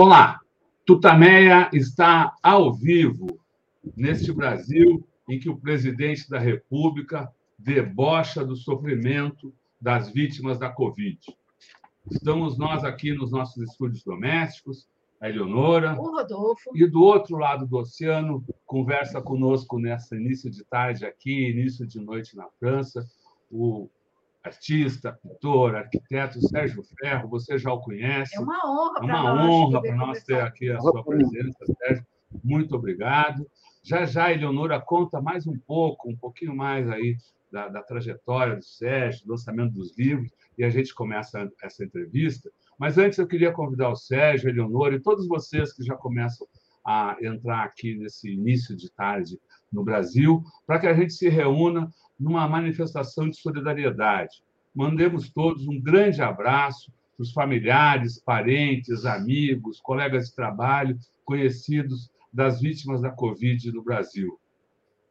Olá, Tutameia está ao vivo neste Brasil em que o presidente da República debocha do sofrimento das vítimas da Covid. Estamos nós aqui nos nossos estúdios domésticos, a Eleonora. O Rodolfo. E do outro lado do oceano, conversa conosco nessa início de tarde aqui, início de noite na França, o artista, pintor, arquiteto Sérgio Ferro. Você já o conhece. É uma honra para nós. É uma honra para nós ter aqui a sua presença, Sérgio. Muito obrigado. Já já, Eleonora, conta mais um pouco, um pouquinho mais aí da, da trajetória do Sérgio, do lançamento dos livros, e a gente começa essa entrevista. Mas antes eu queria convidar o Sérgio, a Eleonora e todos vocês que já começam a entrar aqui nesse início de tarde no Brasil, para que a gente se reúna numa manifestação de solidariedade. Mandemos todos um grande abraço para os familiares, parentes, amigos, colegas de trabalho, conhecidos das vítimas da Covid no Brasil.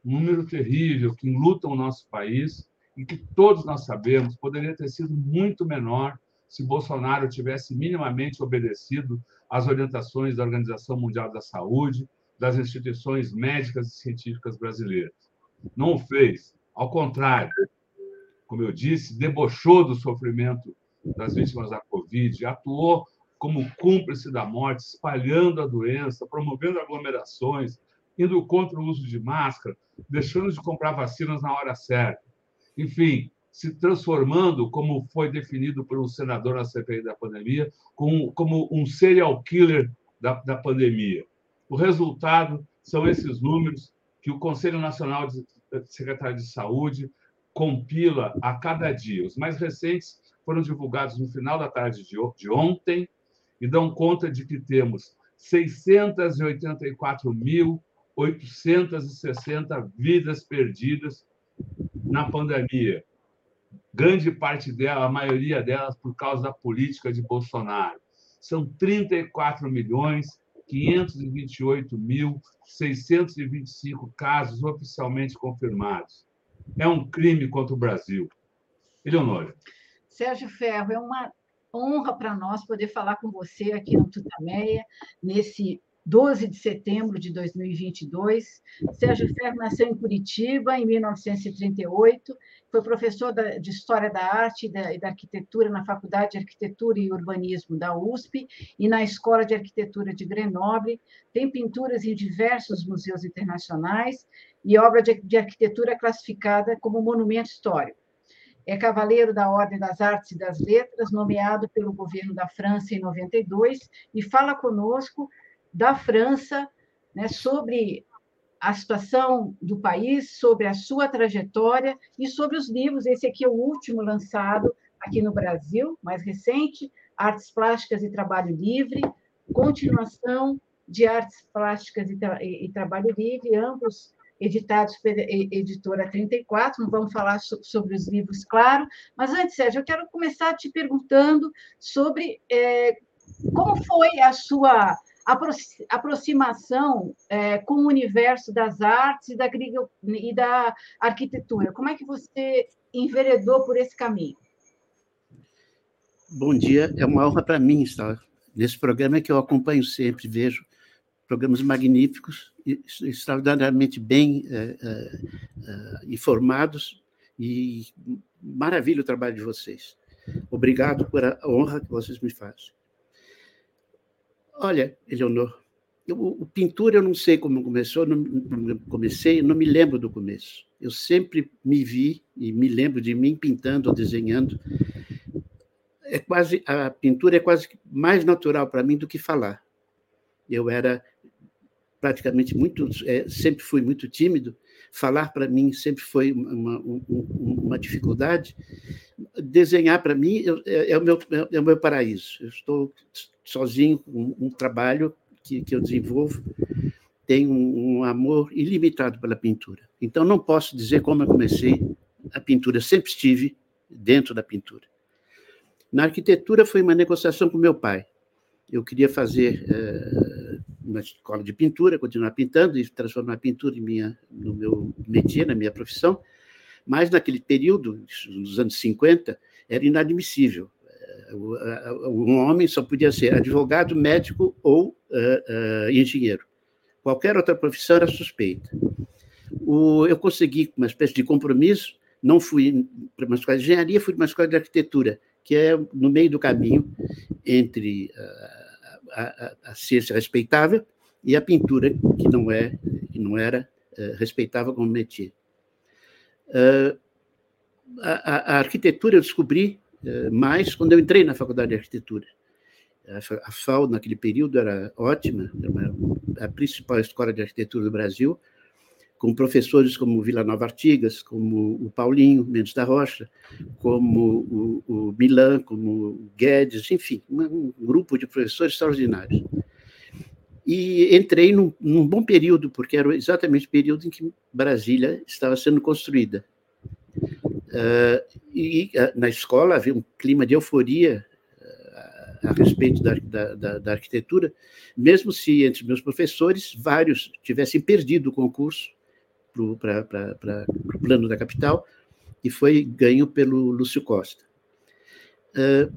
Um número terrível que enluta o nosso país e que todos nós sabemos poderia ter sido muito menor se Bolsonaro tivesse minimamente obedecido às orientações da Organização Mundial da Saúde, das instituições médicas e científicas brasileiras. Não o fez. Ao contrário, como eu disse, debochou do sofrimento das vítimas da Covid, atuou como cúmplice da morte, espalhando a doença, promovendo aglomerações, indo contra o uso de máscara, deixando de comprar vacinas na hora certa. Enfim, se transformando, como foi definido por um senador na CPI da pandemia, como, um serial killer da, da pandemia. O resultado são esses números que o Conselho Nacional de Secretário de Saúde compila a cada dia. Os mais recentes foram divulgados no final da tarde de ontem e dão conta de que temos 684.860 vidas perdidas na pandemia. Grande parte dela, a maioria delas, por causa da política de Bolsonaro. São 34 milhões 528.625 casos oficialmente confirmados. É um crime contra o Brasil. Eleonora. Sérgio Ferro, é uma honra para nós poder falar com você aqui no Tutameia, nesse 12 de setembro de 2022. Sérgio Ferro nasceu em Curitiba em 1938, foi professor de História da Arte e da Arquitetura na Faculdade de Arquitetura e Urbanismo da USP e na Escola de Arquitetura de Grenoble. Tem pinturas em diversos museus internacionais e obra de arquitetura classificada como monumento histórico. É cavaleiro da Ordem das Artes e das Letras, nomeado pelo governo da França em 92, e fala conosco da França, né, sobre a situação do país, sobre a sua trajetória e sobre os livros. Esse aqui é o último lançado aqui no Brasil, mais recente, Artes Plásticas e Trabalho Livre, continuação de Artes Plásticas e, Tra e, Trabalho Livre, ambos editados pela editora 34, não vamos falar so sobre os livros, claro, mas antes, Sérgio, eu quero começar te perguntando sobre é, como foi a sua aproximação é, com o universo das artes e da, e da arquitetura. Como é que você enveredou por esse caminho? Bom dia, é uma honra para mim estar nesse programa que eu acompanho sempre, vejo programas magníficos, extraordinariamente bem é, é, é, informados e maravilha o trabalho de vocês. Obrigado por a honra que vocês me fazem. Olha, Eleonor, eu, o pintura eu não sei como começou, não, comecei, não me lembro do começo. Eu sempre me vi e me lembro de mim pintando ou desenhando. É quase a pintura é quase mais natural para mim do que falar. Eu era praticamente muito, é, sempre fui muito tímido. Falar para mim sempre foi uma, uma, uma dificuldade. Desenhar para mim é, é, o meu, é o meu paraíso. Eu estou sozinho com um trabalho que, que eu desenvolvo, tenho um, um amor ilimitado pela pintura. Então, não posso dizer como eu comecei a pintura, sempre estive dentro da pintura. Na arquitetura foi uma negociação com meu pai. Eu queria fazer uh, uma escola de pintura, continuar pintando e transformar a pintura em minha, no meu métier, na minha profissão, mas naquele período, nos anos 50, era inadmissível Um homem só podia ser advogado, médico ou uh, uh, engenheiro. Qualquer outra profissão era suspeita. O, eu consegui uma espécie de compromisso, não fui para uma escola de engenharia, fui para uma escola de arquitetura, que é no meio do caminho entre a, a, a ciência respeitável e a pintura, que não, é, que não era uh, respeitável como métier. Uh, a, a, arquitetura eu descobri uh, mais quando eu entrei na faculdade de arquitetura. A, a FAO, naquele período, era ótima, era a principal escola de arquitetura do Brasil, com professores como Vila Nova Artigas, como o Paulinho Mendes da Rocha, como o, o Milan, como o Guedes, enfim, um, grupo de professores extraordinários. E entrei num, num, bom período, porque era exatamente o período em que Brasília estava sendo construída. Uh, e uh, na escola havia um clima de euforia uh, a respeito da, da, da, arquitetura, mesmo se entre meus professores vários tivessem perdido o concurso para o plano da capital, e foi ganho pelo Lúcio Costa. Uh,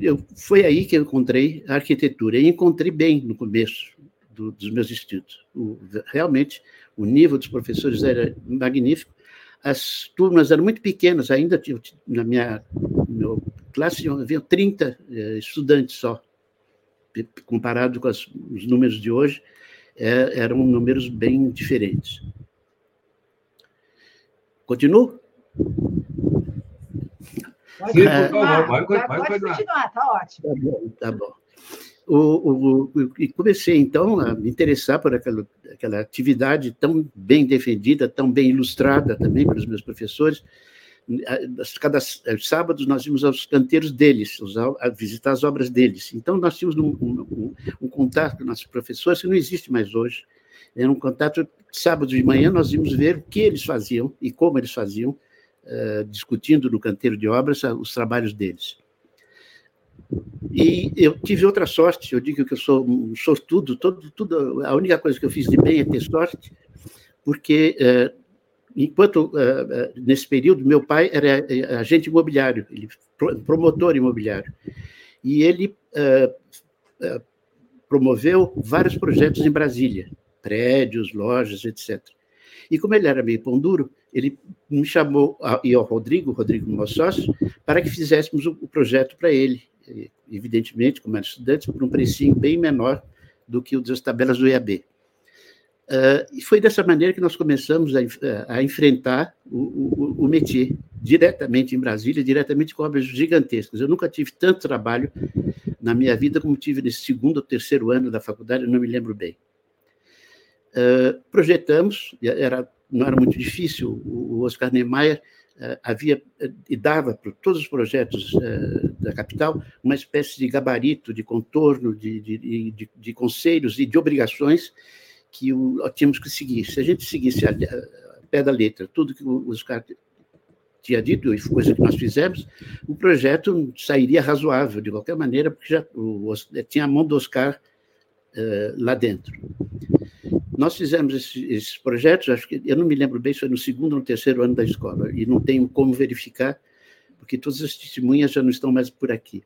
eu, foi aí que eu encontrei a arquitetura, e encontrei bem no começo do, dos meus estudos. O, realmente, o nível dos professores era magnífico, as turmas eram muito pequenas, ainda na minha meu, classe havia 30 eh, estudantes só, comparado com as, os números de hoje, é, eram números bem diferentes. Continuo? Pode, é, pode, pode, pode continuar, está ótimo. Tá bom, tá bom. O, o, e comecei, então, a me interessar por aquela, aquela atividade tão bem defendida, tão bem ilustrada também pelos meus professores. Cada sábado nós íamos aos canteiros deles, a visitar as obras deles. Então, nós tínhamos um, um, um contato com nossos professores que não existe mais hoje. Era um contato, sábado de manhã, nós íamos ver o que eles faziam e como eles faziam, uh, discutindo no canteiro de obras uh, os trabalhos deles. E eu tive outra sorte, eu digo que eu sou um sortudo, todo, tudo, a única coisa que eu fiz de bem é ter sorte, porque uh, enquanto nesse período meu pai era agente imobiliário, ele promotor imobiliário, e ele promoveu vários projetos em Brasília prédios, lojas, etc. E como ele era meio pão duro, ele me chamou, e ao Rodrigo, Rodrigo, meu sócio, para que fizéssemos o, projeto para ele. Evidentemente, como era estudante, por um precinho bem menor do que o das tabelas do IAB. Uh, e foi dessa maneira que nós começamos a, a enfrentar o, o, o métier diretamente em Brasília, diretamente com obras gigantescas. Eu nunca tive tanto trabalho na minha vida como tive nesse segundo ou terceiro ano da faculdade, eu não me lembro bem. Uh, projetamos, era, não era muito difícil, o Oscar Niemeyer uh, havia e dava para todos os projetos uh, da capital uma espécie de gabarito, de contorno, de, de, de, de conselhos e de obrigações que o, tínhamos que seguir. Se a gente seguisse a, a pé da letra tudo que o Oscar tinha dito, e coisa que nós fizemos, o projeto sairia razoável, de qualquer maneira, porque já o, tinha a mão do Oscar lá dentro. Nós fizemos esses, esses, projetos, acho que eu não me lembro bem se foi no segundo ou no terceiro ano da escola, e não tenho como verificar, porque todas as testemunhas já não estão mais por aqui.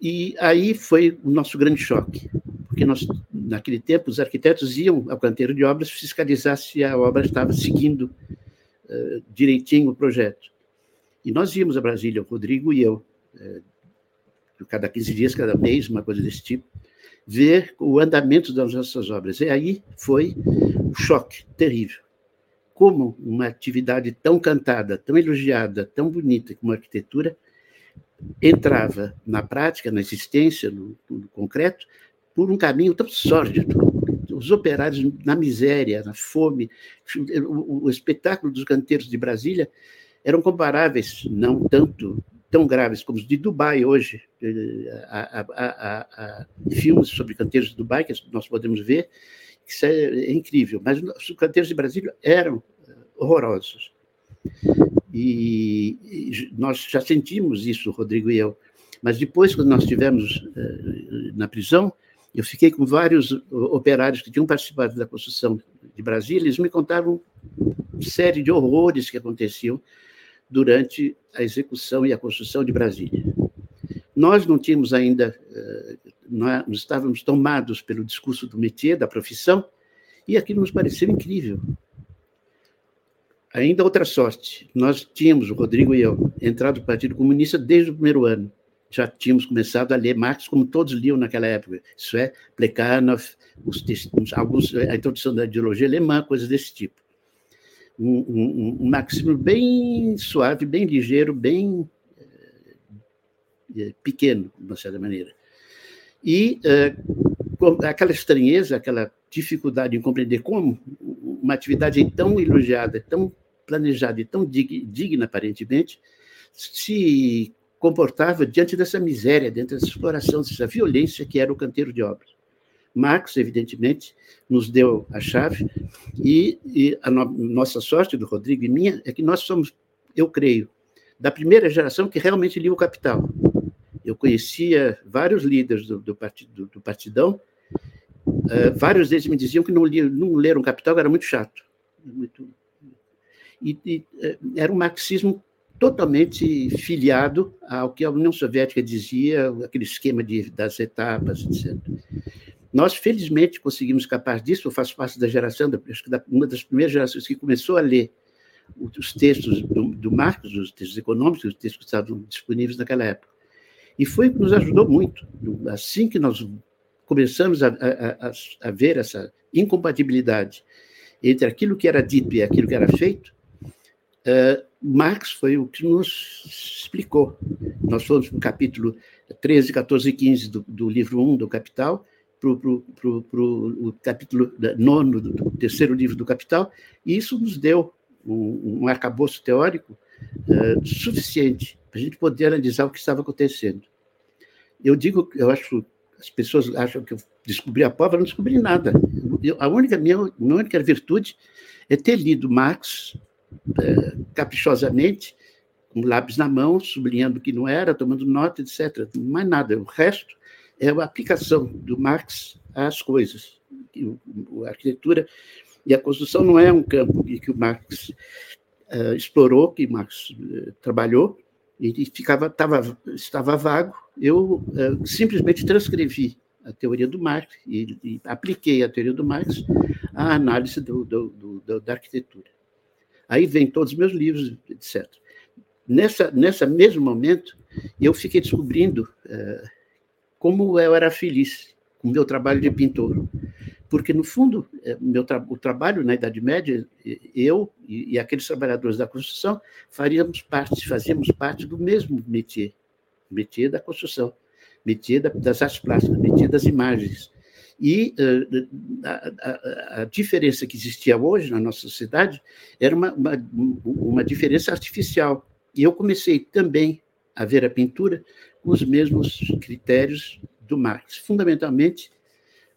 E aí foi o nosso grande choque, porque nós, naquele tempo, os arquitetos iam ao canteiro de obras fiscalizar se a obra estava seguindo uh, direitinho o projeto. E nós íamos a Brasília, o Rodrigo e eu, uh, cada 15 dias, cada mês, uma coisa desse tipo, ver o andamento das nossas obras. E aí foi um choque terrível. Como uma atividade tão cantada, tão elogiada, tão bonita como a arquitetura, entrava na prática, na existência, no, no concreto, por um caminho tão sórdido. Os operários na miséria, na fome, o, o espetáculo dos canteiros de Brasília eram comparáveis, não tanto tão graves como os de Dubai hoje, a, a, a, filmes sobre canteiros de Dubai que nós podemos ver, isso é, é incrível, mas os canteiros de Brasília eram eh, horrorosos. E, nós já sentimos isso, Rodrigo e eu, mas depois, quando nós estivemos uh, na prisão, eu fiquei com vários operários que tinham participado da construção de Brasília, eles me contavam série de horrores que aconteciam durante a execução e a construção de Brasília. Nós não tínhamos ainda, nós estávamos tomados pelo discurso do métier, da profissão, e aquilo nos pareceu incrível. Ainda outra sorte, nós tínhamos, o Rodrigo e eu, entrado no Partido Comunista desde o primeiro ano. Já tínhamos começado a ler Marx como todos liam naquela época. Isso é, Plekhanov, alguns, a introdução da ideologia alemã, coisas desse tipo. Um, um, um bem suave, bem ligeiro, bem é, pequeno, de uma certa maneira. E é, aquela estranheza, aquela dificuldade em compreender como uma atividade tão elogiada, tão planejada e tão digna, aparentemente, se comportava diante dessa miséria, dentro dessa exploração, dessa violência que era o canteiro de obras. Marx, evidentemente, nos deu a chave, e, e a no, nossa sorte, do Rodrigo e minha, é que nós somos, eu creio, da primeira geração que realmente lia o Capital. Eu conhecia vários líderes do, do, partido, do Partidão, uh, vários deles me diziam que não, liam, não leram Capital, era muito chato. Muito... E, e uh, era um marxismo totalmente filiado ao que a União Soviética dizia, aquele esquema de, das etapas, etc. Nós, felizmente, conseguimos escapar disso. Eu faço parte da geração, acho que da, uma das primeiras gerações que começou a ler os textos do, do Marx, os textos econômicos, os textos que estavam disponíveis naquela época. E foi que nos ajudou muito. Assim que nós começamos a, a, a ver essa incompatibilidade entre aquilo que era dito e aquilo que era feito, uh, Marx foi o que nos explicou. Nós fomos para o capítulo 13, 14 e 15 do, do livro 1 do Capital, para o capítulo 9 do terceiro livro do Capital, e isso nos deu um, um arcabouço teórico uh, suficiente para a gente poder analisar o que estava acontecendo. Eu digo, eu acho, as pessoas acham que eu descobri a pólvora, não descobri nada. Eu, a única minha, minha única virtude é ter lido Marx é, caprichosamente, com lápis na mão, sublinhando o que não era, tomando nota, etc. Mais nada. O resto é a aplicação do Marx às coisas. A arquitetura e a construção não é um campo que o Marx uh, explorou, que Marx uh, trabalhou, e ficava, tava, estava vago. Eu uh, simplesmente transcrevi a teoria do Marx e, e, apliquei a teoria do Marx à análise do, do, do, da arquitetura. Aí vem todos os meus livros, etc. Nessa, nessa mesmo momento, eu fiquei descobrindo como eu era feliz com meu trabalho de pintor. Porque no fundo é, meu tra o trabalho na Idade Média eu e, e, aqueles trabalhadores da construção faríamos parte fazíamos parte do mesmo métier métier da construção métier da, das artes plásticas métier das imagens. E uh, a, a, a, diferença que existia hoje na nossa sociedade era uma, uma, uma diferença artificial. E eu comecei também a ver a pintura os mesmos critérios do Marx fundamentalmente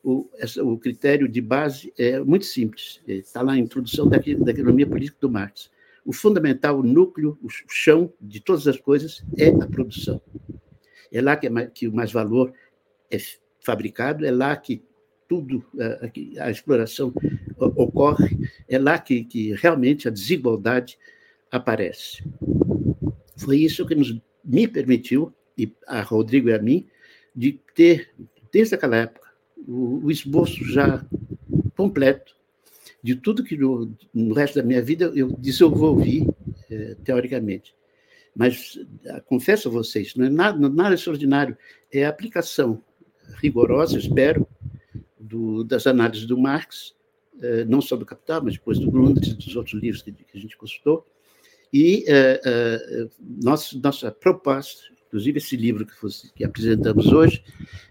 o, essa, o critério de base é muito simples, está lá na introdução da, da economia política do Marx. O fundamental, o núcleo, o chão de todas as coisas é a produção. É lá que, é mais, que o mais valor é fabricado, é lá que tudo, a, a exploração ocorre, é lá que, que realmente a desigualdade aparece. Foi isso que nos, me permitiu, e a Rodrigo e a mim, de ter, desde aquela época, o, o esboço já completo de tudo que no, no, resto da minha vida eu desenvolvi é, teoricamente. Mas confesso a vocês, não é nada, nada extraordinário, é a aplicação rigorosa, espero, do, das análises do Marx, é, não só do Capital, mas depois do Grundrisse e dos outros livros que, que a gente consultou. E é, é, nossa, nossa proposta, inclusive esse livro que, fosse, que apresentamos hoje,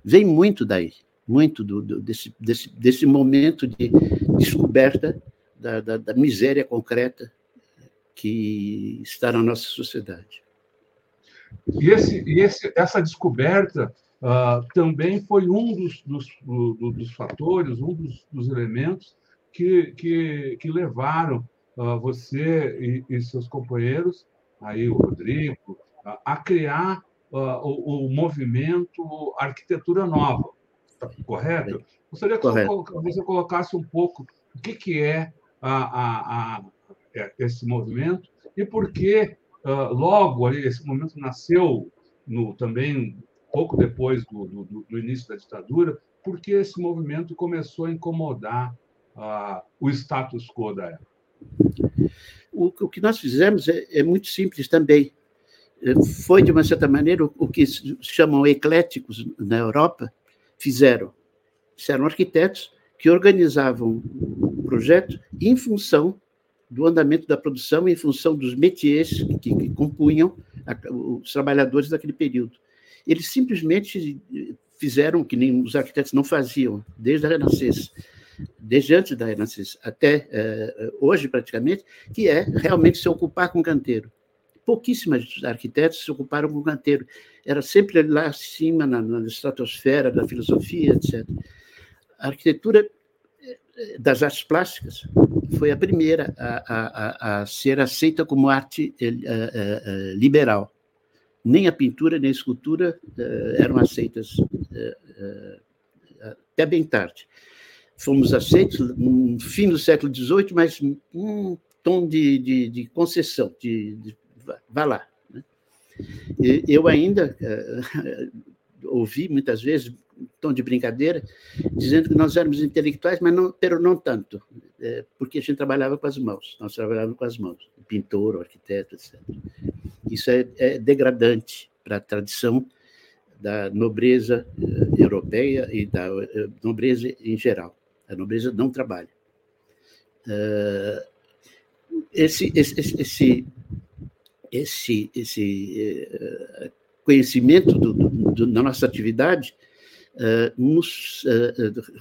vem muito daí muito do, do, desse, desse, desse momento de descoberta da, da, da, miséria concreta que está na nossa sociedade. E, esse, e esse, essa descoberta uh, também foi um dos, dos, do, dos fatores, um dos, dos, elementos que, que, que levaram uh, você e, e, seus companheiros, aí o Rodrigo, uh, a criar o, o movimento Arquitetura Nova correto? Gostaria que correto. você colocasse um pouco o que, que é a, a, a, é, esse movimento e por que uh, logo ali esse movimento nasceu no, também pouco depois do, do, do, início da ditadura, porque esse movimento começou a incomodar uh, o status quo da época. O, o que nós fizemos é, é, muito simples também. Foi, de uma certa maneira, o, o que chamam ecléticos na Europa fizeram. Eram arquitetos que organizavam o projeto em função do andamento da produção, em função dos métiers que, que compunham a, os trabalhadores daquele período. Eles simplesmente fizeram o que nem os arquitetos não faziam desde a Renascença, desde antes da Renascença até uh, hoje praticamente, que é realmente se ocupar com canteiro. Pouquíssimos arquitetos se ocuparam com canteiro. Era sempre lá acima, na, na estratosfera da filosofia, etc. A arquitetura eh, das artes plásticas foi a primeira a, a, a ser aceita como arte uh, uh, liberal. Nem a pintura nem a escultura eram aceitas até bem tarde fomos aceitos no fim do século XVIII, mas um tom de, de, de concessão, de, de, vá lá. Né? Eu ainda uh, ouvi muitas vezes tom de brincadeira, dizendo que nós éramos intelectuais, mas não, pero não tanto, é, porque a gente trabalhava com as mãos, nós trabalhávamos com as mãos, pintor, arquiteto, etc. Isso é, é degradante para a tradição da nobreza uh, europeia e da uh, nobreza em geral. A nobreza não trabalha. Uh, esse, esse, esse, esse, esse uh, conhecimento do, do, da nossa atividade uh, nos,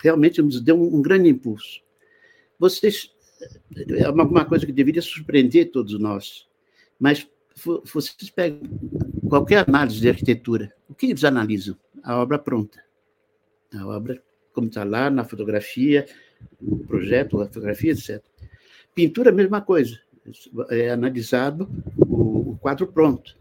realmente nos deu um, grande impulso. Vocês, é uma, coisa que deveria surpreender todos nós, mas vocês pegam qualquer análise de arquitetura, o que eles analisam? A obra pronta. A obra como está lá na fotografia, no projeto, a fotografia, etc. Pintura, a mesma coisa. É analisado o, o quadro pronto.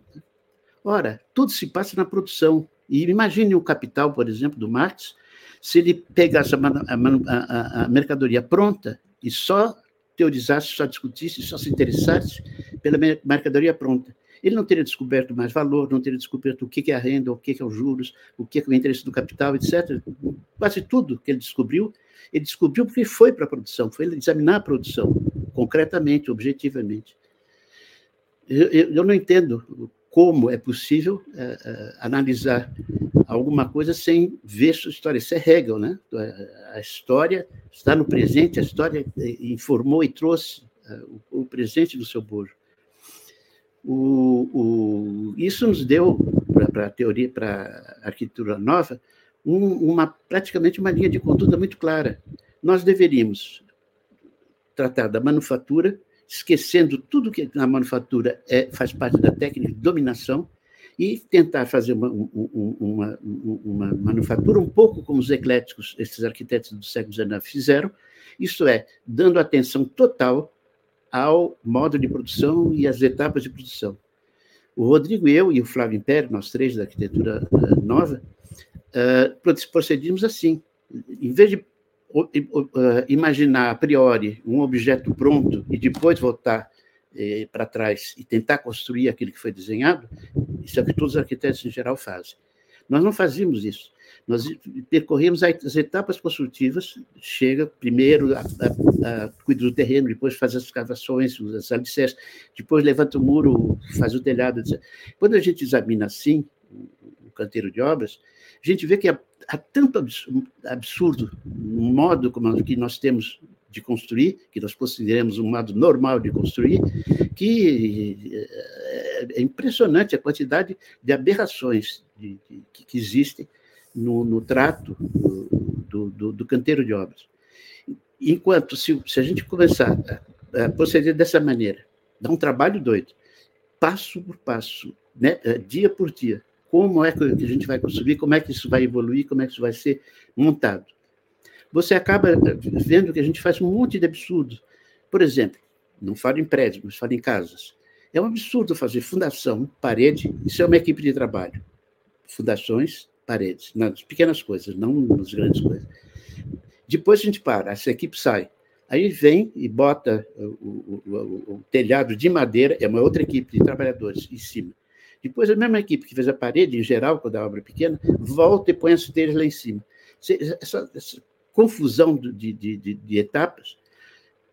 Ora, tudo se passa na produção. E imagine o capital, por exemplo, do Marx, se ele pegasse a, a, a, mercadoria pronta e só teorizasse, só discutisse, só se interessasse pela mercadoria pronta ele não teria descoberto mais valor, não teria descoberto o que é a renda, o que é os juros, o que é o interesse do capital, etc. Quase tudo que ele descobriu, ele descobriu porque foi para a produção, foi examinar a produção, concretamente, objetivamente. Eu, eu, não entendo como é possível é, é, analisar alguma coisa sem ver sua história. Isso é Hegel, né? A história está no presente, a história é, informou e trouxe é, o presente do seu bojo. O, o, isso nos deu, para a teoria, para a arquitetura nova, um, uma, praticamente uma linha de conduta muito clara. Nós deveríamos tratar da manufatura, esquecendo tudo que na manufatura é, faz parte da técnica de dominação, e tentar fazer uma, uma, uma, manufatura um pouco como os ecléticos, esses arquitetos do século XIX fizeram, isto é, dando atenção total ao modo de produção e às etapas de produção. O Rodrigo, eu e o Flávio Império, nós três da arquitetura uh, nova, uh, procedimos assim. Em vez de imaginar a priori um objeto pronto e depois voltar eh, para trás e tentar construir aquilo que foi desenhado, isso é o que todos os arquitetos em geral fazem. Nós não fazíamos isso. Nós percorremos as etapas construtivas, chega primeiro a, a, a cuida do terreno, depois faz as escavações, as alicerces, depois levanta o muro, faz o telhado. Etc. Quando a gente examina assim o canteiro de obras, a gente vê que há, há tanto absurdo no modo como que nós temos de construir, que nós consideramos um modo normal de construir, que é, é impressionante a quantidade de aberrações de, de, que existem no, no trato do, do, do, canteiro de obras. Enquanto, se, se a gente começar a, a, proceder dessa maneira, dá um trabalho doido, passo por passo, né, é, dia por dia, como é que a gente vai construir, como é que isso vai evoluir, como é que isso vai ser montado. Você acaba vendo que a gente faz um monte de absurdo. Por exemplo, não falo em prédios, mas falo em casas. É um absurdo fazer fundação, parede, isso é uma equipe de trabalho. Fundações, paredes, nas pequenas coisas, não nas grandes coisas. Depois a gente para, essa equipe sai. Aí vem e bota o, o, o, o telhado de madeira, é uma outra equipe de trabalhadores em cima. Depois, a mesma equipe que fez a parede, em geral, quando a obra é pequena, volta e põe as telhas lá em cima. Essa, essa confusão de, de, de, de, etapas.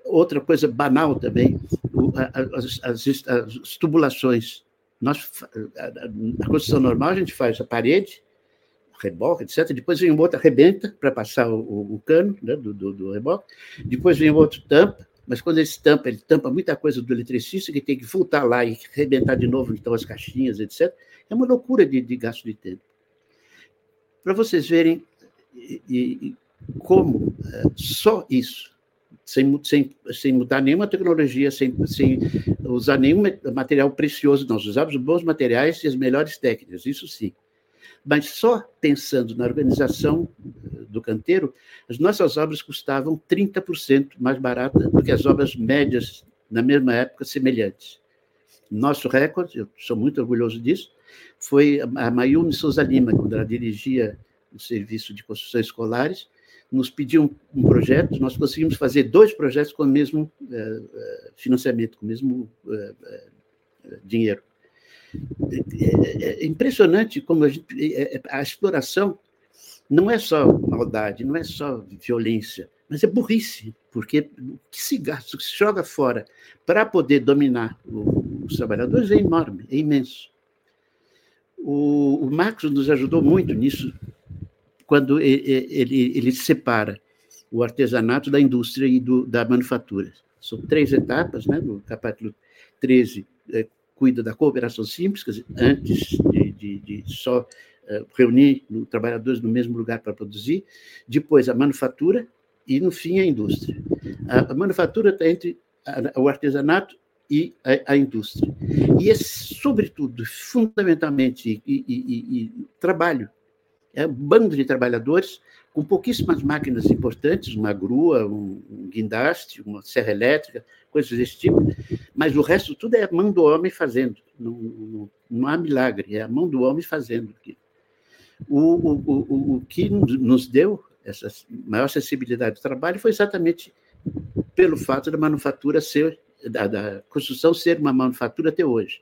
Outra coisa banal também, as, as, as tubulações. Nós, na construção normal, a gente faz a parede, reboque, etc. Depois vem o outro, arrebenta para passar o, o, cano né, do, do, do reboque. Depois vem outro, tampa mas quando ele tampa, ele tampa muita coisa do eletricista que tem que voltar lá e arrebentar de novo então as caixinhas, etc. É uma loucura de, de gasto de tempo. Para vocês verem e, e, como é, só isso, sem, sem, sem mudar nenhuma tecnologia, sem, sem usar nenhum material precioso, nós usamos bons materiais e as melhores técnicas, isso sim mas só pensando na organização eh, do canteiro, as nossas obras custavam 30% mais barata do que as obras médias na mesma época semelhantes. Nosso recorde, eu sou muito orgulhoso disso, foi a Mayumi Souza Lima, quando ela dirigia o serviço de construções escolares, nos pediu um, projeto, nós conseguimos fazer dois projetos com o mesmo eh, eh, financiamento, com o mesmo dinheiro. É, é impressionante como a, gente, é, é, a exploração não é só maldade, não é só violência, mas é burrice, porque o que se gasta, o que se joga fora para poder dominar os trabalhadores é enorme, é imenso. O, o Marx nos ajudou muito nisso, quando ele, ele, ele separa o artesanato da indústria e do, da manufatura. São três etapas, né? no capítulo 13, é, cuida da cooperação simples, antes de, de, de só uh, reunir trabalhadores no mesmo lugar para produzir, depois a manufatura e, no fim, a indústria. A, a manufatura está entre a, o artesanato e a, a, indústria. E é, sobretudo, fundamentalmente, e, e, e trabalho. É um bando de trabalhadores com pouquíssimas máquinas importantes, uma grua, um, guindaste, uma serra elétrica, coisas desse tipo, mas o resto tudo é a mão do homem fazendo, não, não, não há milagre, é a mão do homem fazendo O, o, o, o que nos deu essa maior sensibilidade do trabalho foi exatamente pelo fato da manufatura ser, da, da construção ser uma manufatura até hoje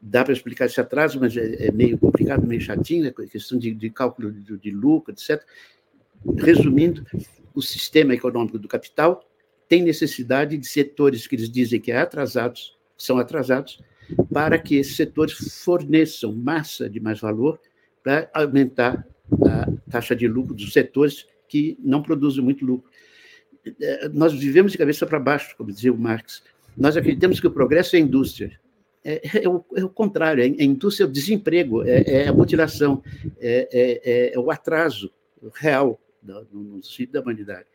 dá para explicar esse atraso, mas é, é, meio complicado, meio chatinho, né? questão de, de cálculo de, de, lucro, etc. Resumindo, o sistema econômico do capital tem necessidade de setores que eles dizem que é atrasados, são atrasados, para que esses setores forneçam massa de mais valor para aumentar a taxa de lucro dos setores que não produzem muito lucro. É, nós vivemos de cabeça para baixo, como dizia o Marx. Nós acreditamos que o progresso é indústria, é, é, o, é, o, contrário, é a indústria é o desemprego, é, é a mutilação, é, é, o atraso real no sentido da humanidade.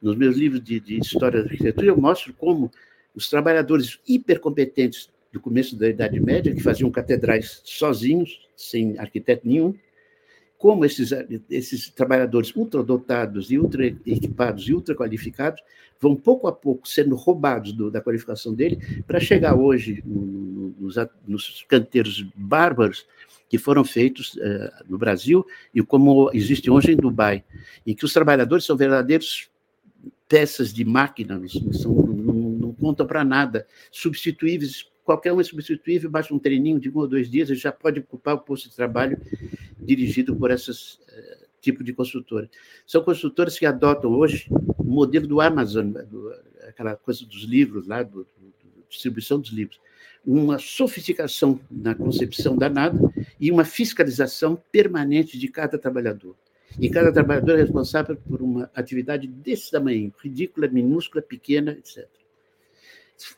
Nos meus livros de, de, história da arquitetura, eu mostro como os trabalhadores hipercompetentes do começo da Idade Média, que faziam catedrais sozinhos, sem arquiteto nenhum, como esses, esses trabalhadores ultradotados e ultra equipados e ultra qualificados vão pouco a pouco sendo roubados do, da qualificação dele para chegar hoje no, nos, nos, canteiros bárbaros que foram feitos uh, no Brasil e como existem hoje em Dubai, em que os trabalhadores são verdadeiros peças de máquina, são, não, não contam para nada, substituíveis qualquer um é substituível, basta um treininho de um ou dois dias, ele já pode ocupar o posto de trabalho dirigido por esses uh, tipo de construtora. São construtoras que adotam hoje o modelo do Amazon, do, aquela coisa dos livros lá, do, do, distribuição dos livros, uma sofisticação na concepção danada e uma fiscalização permanente de cada trabalhador. E cada trabalhador é responsável por uma atividade desse tamanho, ridícula, minúscula, pequena, etc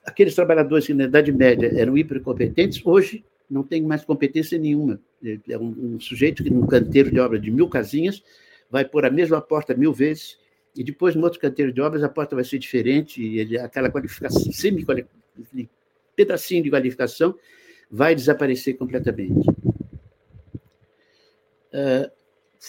aqueles trabalhadores que na Idade Média eram hipercompetentes, hoje não têm mais competência nenhuma. É um, um sujeito que, num canteiro de obra de mil casinhas, vai pôr a mesma porta mil vezes, e depois, no outro canteiro de obras, a porta vai ser diferente, e ele, aquela qualificação, semi pedacinho de qualificação, vai desaparecer completamente. Uh,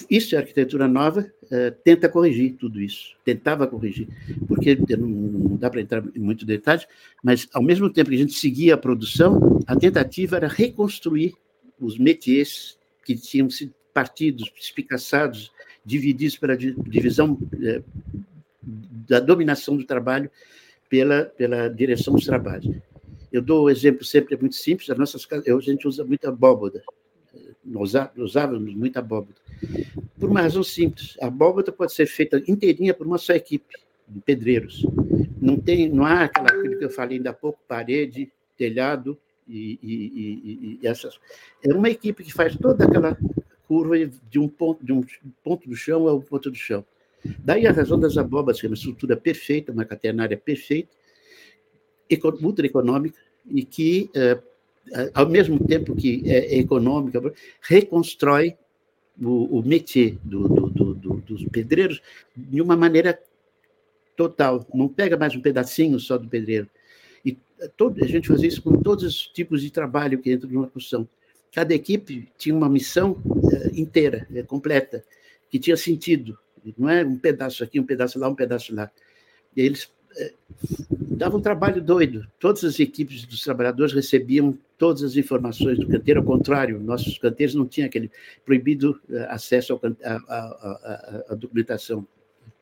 isso é arquitetura nova, uh, tenta corrigir tudo isso, tentava corrigir, porque não dá para entrar em muito detalhe, mas ao mesmo tempo que a gente seguia a produção, a tentativa era reconstruir os métiers que tinham sido partidos, espicaçados, divididos pela divisão uh, da dominação do trabalho pela, pela direção dos trabalhos. Eu dou o exemplo sempre, é muito simples, as nossas casas, a gente usa muita abóboda, nós usávamos muita abóboda, por uma razão simples, a abóboda pode ser feita inteirinha por uma só equipe, de pedreiros. Não, tem, não há aquela coisa que eu falei ainda há pouco, parede, telhado e, e, e, e essas. É uma equipe que faz toda aquela curva de um ponto, de um ponto do chão ao ponto do chão. Daí a razão das abóbadas, que é uma estrutura perfeita, uma catenária perfeita, ultra econômica, e que, eh, ao mesmo tempo que é econômica, reconstrói o, o métier do, do, do, dos pedreiros de uma maneira total. Não pega mais um pedacinho só do pedreiro. E todo, a gente fazia isso com todos os tipos de trabalho que entra numa construção. Cada equipe tinha uma missão uh, inteira, uh, completa, que tinha sentido. Não é um pedaço aqui, um pedaço lá, um pedaço lá. E eles davam um trabalho doido. Todas as equipes dos trabalhadores recebiam todas as informações do canteiro, ao contrário, nossos canteiros não tinham aquele proibido acesso à documentação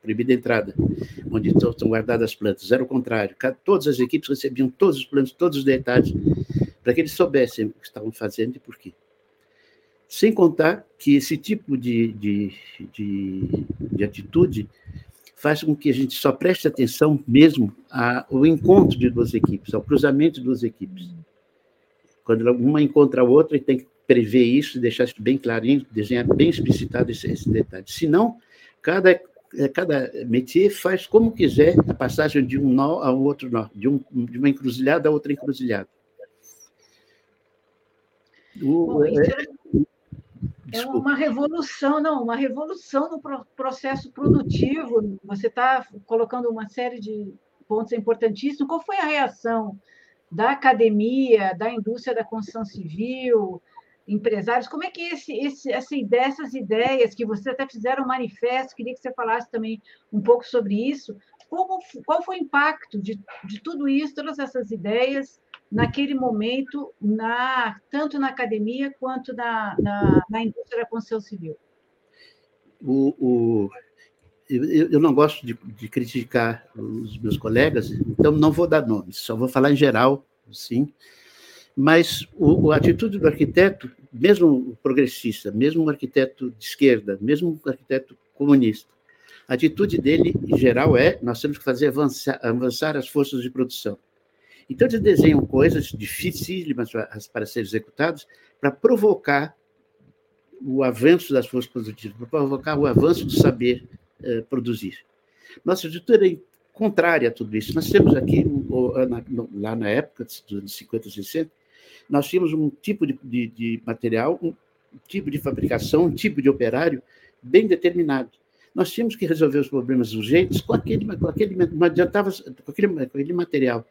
proibida a entrada, onde estão guardadas as plantas. Era o contrário. Todas as equipes recebiam todos os planos, todos os detalhes, para que eles soubessem o que estavam fazendo e por quê. Sem contar que esse tipo de, de, de, de atitude faz com que a gente só preste atenção mesmo ao encontro de duas equipes, ao cruzamento de duas equipes. Quando uma encontra a outra, tem que prever isso, deixar isso bem clarinho, desenhar bem explicitado esse, esse detalhe. Senão, cada cada métier faz como quiser a passagem de um nó a um outro nó, de, um, de uma encruzilhada a outra encruzilhada. O, é, é uma revolução, não, uma revolução no processo produtivo. Você está colocando uma série de pontos importantíssimos. Qual foi a reação da academia, da indústria da construção civil, empresários. Como é que esse, esse, essa ideia, essas ideias que vocês até fizeram um manifesto, queria que você falasse também um pouco sobre isso. Como, qual foi o impacto de, de tudo isso, todas essas ideias, naquele momento, na, tanto na academia quanto na, na, na indústria da construção civil? O, o, eu, eu não gosto de, de criticar os meus colegas, então não vou dar nomes, só vou falar em geral, sim mas o, a atitude do arquiteto, mesmo progressista, mesmo um arquiteto de esquerda, mesmo um arquiteto comunista, a atitude dele, em geral, é: nós temos que fazer avançar, avançar as forças de produção. Então, eles desenham coisas dificílimas para serem executadas para provocar o avanço das forças produtivas, para provocar o avanço do saber eh, produzir. Nossa atitude é contrária a tudo isso. Nós temos aqui, lá na época, dos anos 50 e 60, nós tínhamos um tipo de, de, de material, um tipo de fabricação, um tipo de operário bem determinado. Nós tínhamos que resolver os problemas urgentes com aquele, com aquele, não adiantava, com aquele, com aquele material.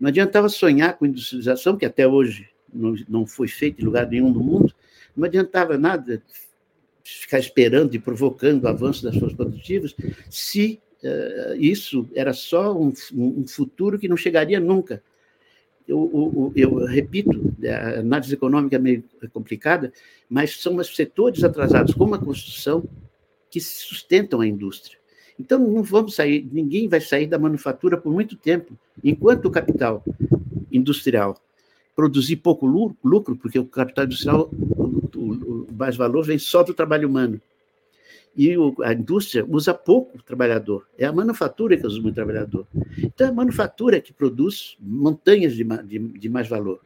Não adiantava sonhar com industrialização, que até hoje não, não foi feito em lugar nenhum no mundo, não adiantava nada ficar esperando e provocando o avanço das forças produtivas, se uh, isso era só um, um futuro que não chegaria nunca eu, eu, eu, repito, a análise econômica é meio complicada, mas são os setores atrasados, como a construção, que sustentam a indústria. Então, não vamos sair, ninguém vai sair da manufatura por muito tempo, enquanto o capital industrial produzir pouco lucro, porque o capital industrial, o, o, o mais valor vem só do trabalho humano e a indústria usa pouco trabalhador, é a manufatura que usa muito trabalhador. Então, é a manufatura que produz montanhas de, de, de mais valor.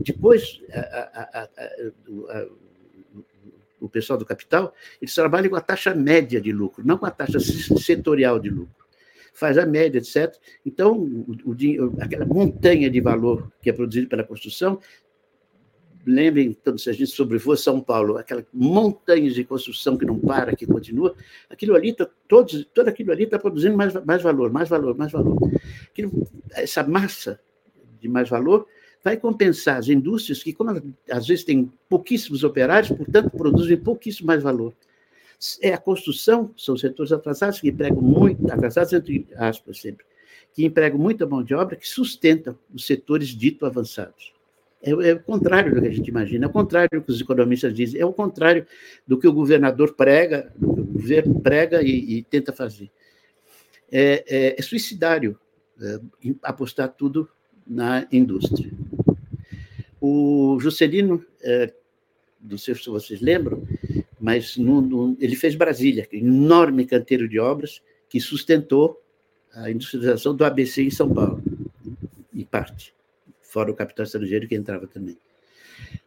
Depois, a, a, a, o pessoal do capital, eles trabalham com a taxa média de lucro, não com a taxa setorial de lucro. Faz a média, etc. Então, o, o, aquela montanha de valor que é produzida pela construção lembrem, quando a gente sobrevoa São Paulo, aquela montanha de construção que não para, que continua, aquilo ali, tá, todos, todo aquilo ali está produzindo mais, mais valor, mais valor, mais valor. Aquilo, essa massa de mais valor vai compensar as indústrias que, como às vezes têm pouquíssimos operários, portanto, produzem pouquíssimo mais valor. É a construção, são setores atrasados que empregam muito, atrasados entre aspas sempre, que empregam muita mão de obra que sustentam os setores dito avançados. É, é, o contrário do que a gente imagina, é o contrário do que os economistas dizem, é o contrário do que o governador prega, do que o governo prega e, e tenta fazer. É, é, é suicidário é, apostar tudo na indústria. O Juscelino, é, não sei se vocês lembram, mas no, no, ele fez Brasília, enorme canteiro de obras que sustentou a industrialização do ABC em São Paulo, em parte, fora o capital estrangeiro que entrava também.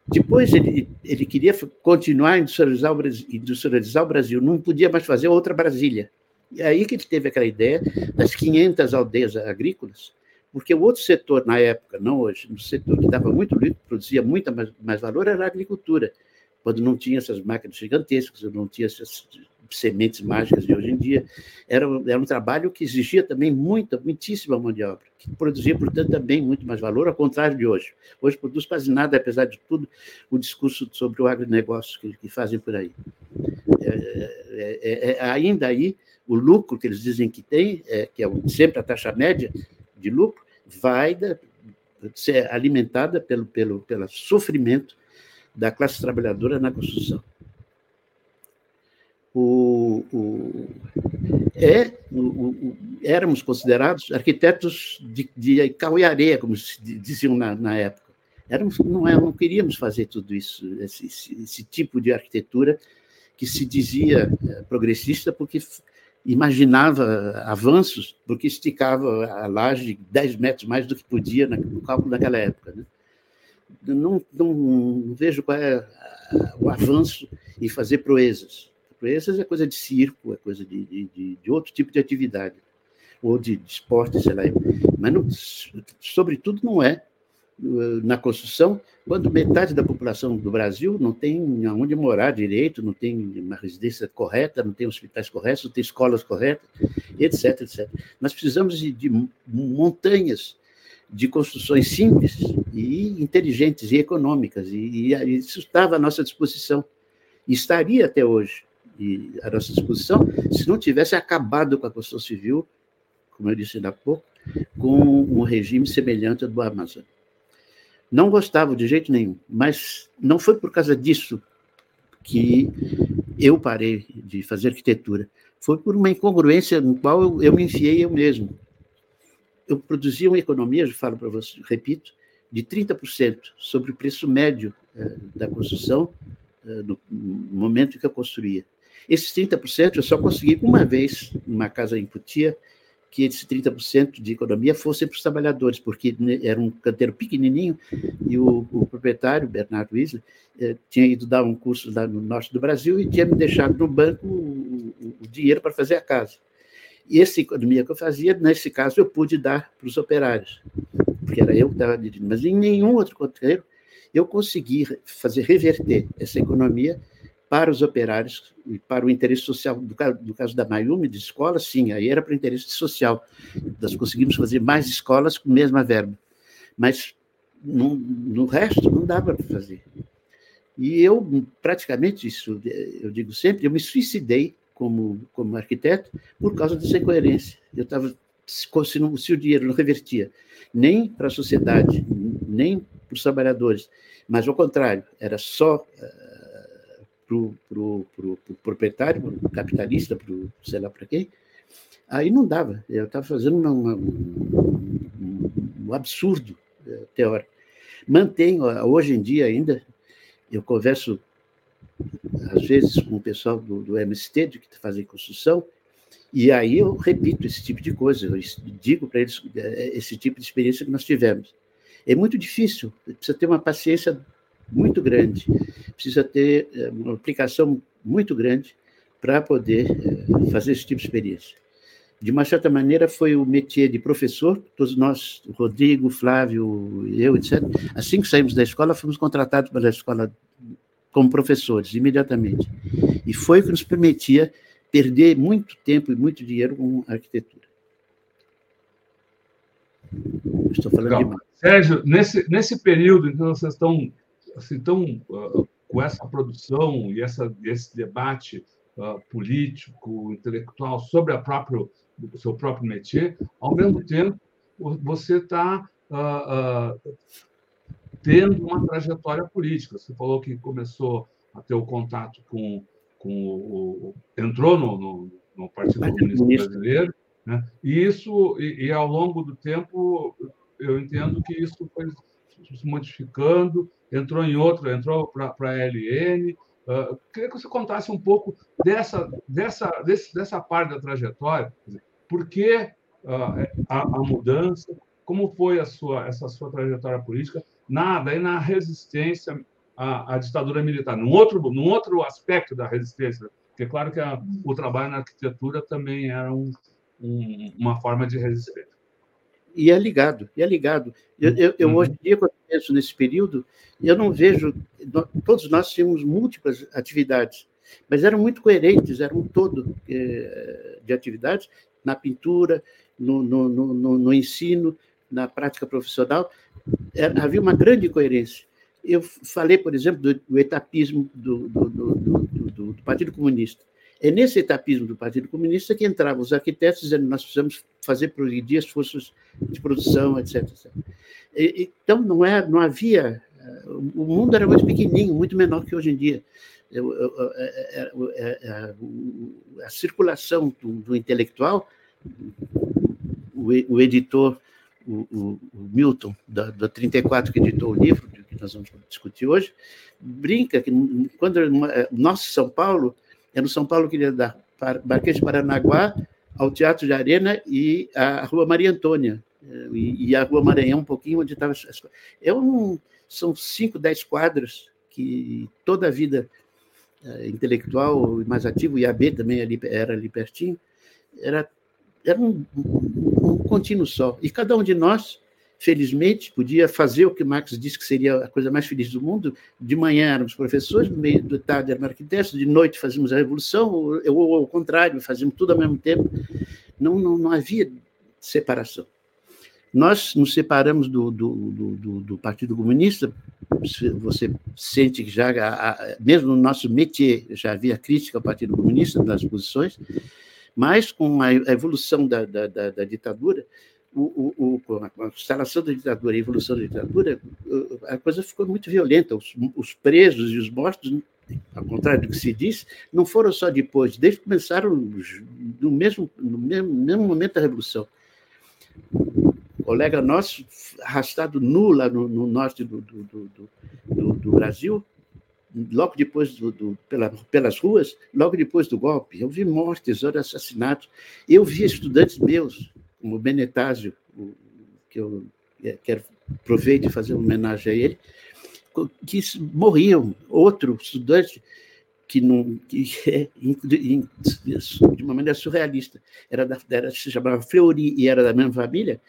Depois ele, ele queria continuar a industrializar o, Brasil, industrializar o Brasil, não podia mais fazer outra Brasília. E aí que ele teve aquela ideia das 500 aldeias agrícolas, porque o outro setor, na época, não hoje, o setor que dava muito lucro, produzia muito mais, mais valor, era a agricultura, quando não tinha essas máquinas gigantescas, não tinha essas sementes mágicas de hoje em dia. Era, era um trabalho que exigia também muita, muitíssima mão de obra, que produzia, portanto, também muito mais valor, ao contrário de hoje. Hoje produz quase nada, apesar de tudo, o discurso sobre o agronegócio que, que fazem por aí. É, é, é, é ainda aí, o lucro que eles dizem que tem, é, que é sempre a taxa média de lucro, vai da, ser alimentada pelo, pelo, pelo sofrimento da classe trabalhadora na construção o, o, é, o, éramos considerados arquitetos de, de carro e areia, como diziam na, na época. Éramos, não, é, não queríamos fazer tudo isso, esse, esse, esse tipo de arquitetura que se dizia é, progressista porque imaginava avanços, porque esticava a laje 10 metros mais do que podia no cálculo daquela época. Né? Não, não, não, vejo qual é o avanço em fazer proezas. Essas é coisa de circo, é coisa de, de, de outro tipo de atividade, ou de, esporte, sei lá. Mas, não, sobretudo, não é uh, na construção, quando metade da população do Brasil não tem aonde morar direito, não tem uma residência correta, não tem hospitais corretos, não tem escolas corretas, etc, etc. Nós precisamos de, de montanhas de construções simples e inteligentes e econômicas, e, e isso estava à nossa disposição, estaria até hoje e à nossa disposição, se não tivesse acabado com a construção civil, como eu disse ainda há pouco, com um regime semelhante ao do Amazonas. Não gostava de jeito nenhum, mas não foi por causa disso que eu parei de fazer arquitetura. Foi por uma incongruência no qual eu, me enfiei eu mesmo. Eu produzia uma economia, eu falo para você, repito, de 30% sobre o preço médio eh, da construção eh, no momento que eu construía. Esses 30% eu só consegui uma vez, numa casa em Putia, que esse 30% de economia fosse para os trabalhadores, porque era um canteiro pequenininho e o, o proprietário, Bernardo Isla, eh, tinha ido dar um curso lá no norte do Brasil e tinha me deixado no banco o, o, o dinheiro para fazer a casa. E essa economia que eu fazia, nesse caso, eu pude dar para os operários, porque era eu que estava dirigindo. Mas em nenhum outro canteiro eu consegui fazer reverter essa economia para os operários e para o interesse social. Do caso, caso da Mayumi, de escola, sim, aí era para o interesse social. Nós conseguimos fazer mais escolas com a mesma verba. Mas no, no resto não dava para fazer. E eu, praticamente, isso eu digo sempre, eu me suicidei como, como arquiteto por causa dessa incoerência. Eu estava, se, se o dinheiro não revertia nem para a sociedade, nem para os trabalhadores, mas ao contrário, era só uh, para o pro, pro, pro proprietário, para o capitalista, para sei lá para quem, aí não dava. Eu estava fazendo uma, uma, um, um, absurdo é, teórico. Mantenho, hoje em dia ainda, eu converso às vezes com o pessoal do, do MST, de que fazem construção, e aí eu repito esse tipo de coisa, eu digo para eles é, esse tipo de experiência que nós tivemos. É muito difícil, precisa ter uma paciência muito grande, precisa ter eh, uma aplicação muito grande para poder eh, fazer esse tipo de experiência. De uma certa maneira, foi o métier de professor, todos nós, Rodrigo, Flávio, eu, etc. Assim que saímos da escola, fomos contratados pela escola como professores, imediatamente. E foi o que nos permitia perder muito tempo e muito dinheiro com arquitetura. Estou falando Legal. demais. Sérgio, nesse, nesse período que vocês estão assim, tão, uh, com essa produção e essa, esse debate uh, político, intelectual sobre a próprio, o seu próprio métier, ao mesmo tempo, você está uh, tendo uma trajetória política. Você falou que começou a ter o contato com, com o, entrou no, no, no Partido Comunista Brasileiro, né? e isso e, e, ao longo do tempo eu entendo que isso foi se modificando, entrou em outro, entrou para a LN. Uh, queria que você contasse um pouco dessa, dessa, desse, dessa parte da trajetória, por que uh, a, a, mudança, como foi a sua, essa sua trajetória política, na, daí na resistência à, à ditadura militar, num outro, num outro aspecto da resistência, porque é claro que a, o trabalho na arquitetura também era um, um, uma forma de resistência. E é ligado, e é ligado. Eu, eu, eu uhum. hoje em dia, quando penso nesse período, eu não vejo. Todos nós tínhamos múltiplas atividades, mas eram muito coerentes, eram um todo eh, de atividades na pintura, no, no, no, no ensino, na prática profissional. Era, havia uma grande coerência. Eu falei, por exemplo, do, do etapismo do, do, do Partido Comunista. É nesse etapismo do Partido Comunista que entravam os arquitetos dizendo nós precisamos fazer progredir as forças de produção, etc. etc. E, então, não, é, não havia... Eh, o mundo era muito pequenininho, muito menor que hoje em dia. É, é, é, a circulação do, do intelectual, o, o editor, o, o, Milton, da, da 34, que editou o livro, que nós vamos discutir hoje, brinca que quando nosso São Paulo era o São Paulo que ia dar Marquês de Paranaguá ao Teatro de Arena e a Rua Maria Antônia, e, e a Rua Maranhão, um pouquinho onde estava. É um, são cinco, dez quadros que toda a vida uh, intelectual e mais ativo, e a B também ali, era ali pertinho, era, era um, um, um contínuo só. E cada um de nós felizmente, podia fazer o que Marx disse que seria a coisa mais feliz do mundo. De manhã éramos professores, no meio da tarde éramos arquitetos, de noite fazíamos a revolução, ou, ou ao contrário, fazíamos tudo ao mesmo tempo. Não, não, não havia separação. Nós nos separamos do, do, do, do Partido Comunista, você sente que já, mesmo no nosso métier, já havia crítica ao Partido Comunista nas posições, mas com a evolução da, da, da, da ditadura, o, o, a instalação da ditadura a evolução da ditadura, a coisa ficou muito violenta. Os, os, presos e os mortos, ao contrário do que se diz, não foram só depois, desde que começaram no mesmo, no mesmo, mesmo momento da Revolução. Um colega nosso, arrastado nu lá no, no norte do, do, do, do, Brasil, logo depois do, pela, pelas ruas, logo depois do golpe, eu vi mortes, assassinatos. Eu vi estudantes meus como Benetásio, que eu quero aproveitar e fazer uma homenagem a ele, que morriam. Outro estudante que, não, que é de uma maneira surrealista, era, da, era se chamava Fleury e era da mesma família,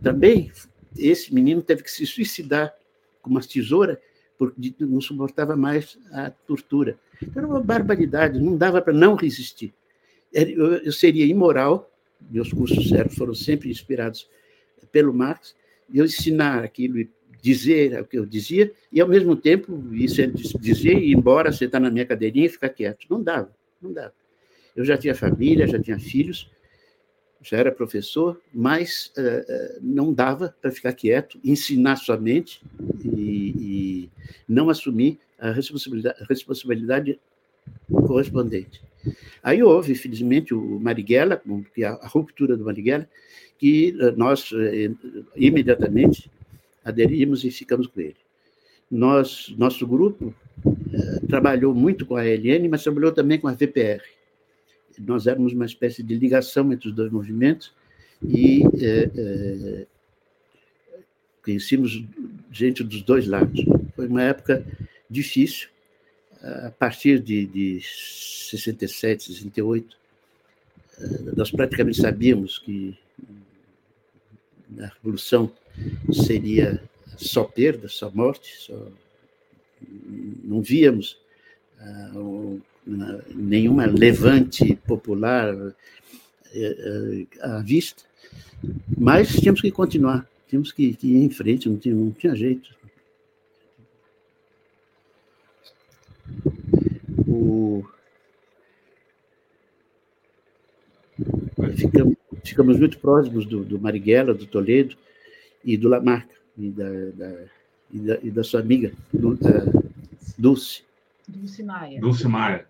também esse menino teve que se suicidar com uma tesoura porque não suportava mais a tortura. Era uma barbaridade, não dava para não resistir. Eu seria imoral meus cursos foram sempre inspirados pelo Marx, eu ensinar aquilo e dizer o que eu dizia, e ao mesmo tempo, isso é dizer e ir embora, sentar na minha cadeirinha e ficar quieto. Não dava, não dava. Eu já tinha família, já tinha filhos, já era professor, mas uh, não dava para ficar quieto, ensinar somente e, e não assumir a responsabilidade, a responsabilidade correspondente. Aí houve, felizmente, o Marighella, é a ruptura do Marighella, que eh, nós eh, imediatamente aderimos e ficamos com ele. Nós, nosso grupo eh, trabalhou muito com a ALN, mas trabalhou também com a VPR. Nós éramos uma espécie de ligação entre os dois movimentos e conhecíamos gente dos dois lados. Foi uma época difícil, a partir de, de 67, 68, nós praticamente sabíamos que a revolução seria só perda, só morte, só... não víamos uh, nenhuma levante popular uh, à vista, mas tínhamos que continuar, tínhamos que, que ir em frente, não tinha, não tinha jeito. O... Ficamos, ficamos muito próximos do, do Marighella, do Toledo e do Lamarca, e da, da, e da, e da sua amiga, do, da Dulce. Dulce Maia. Dulce Maia.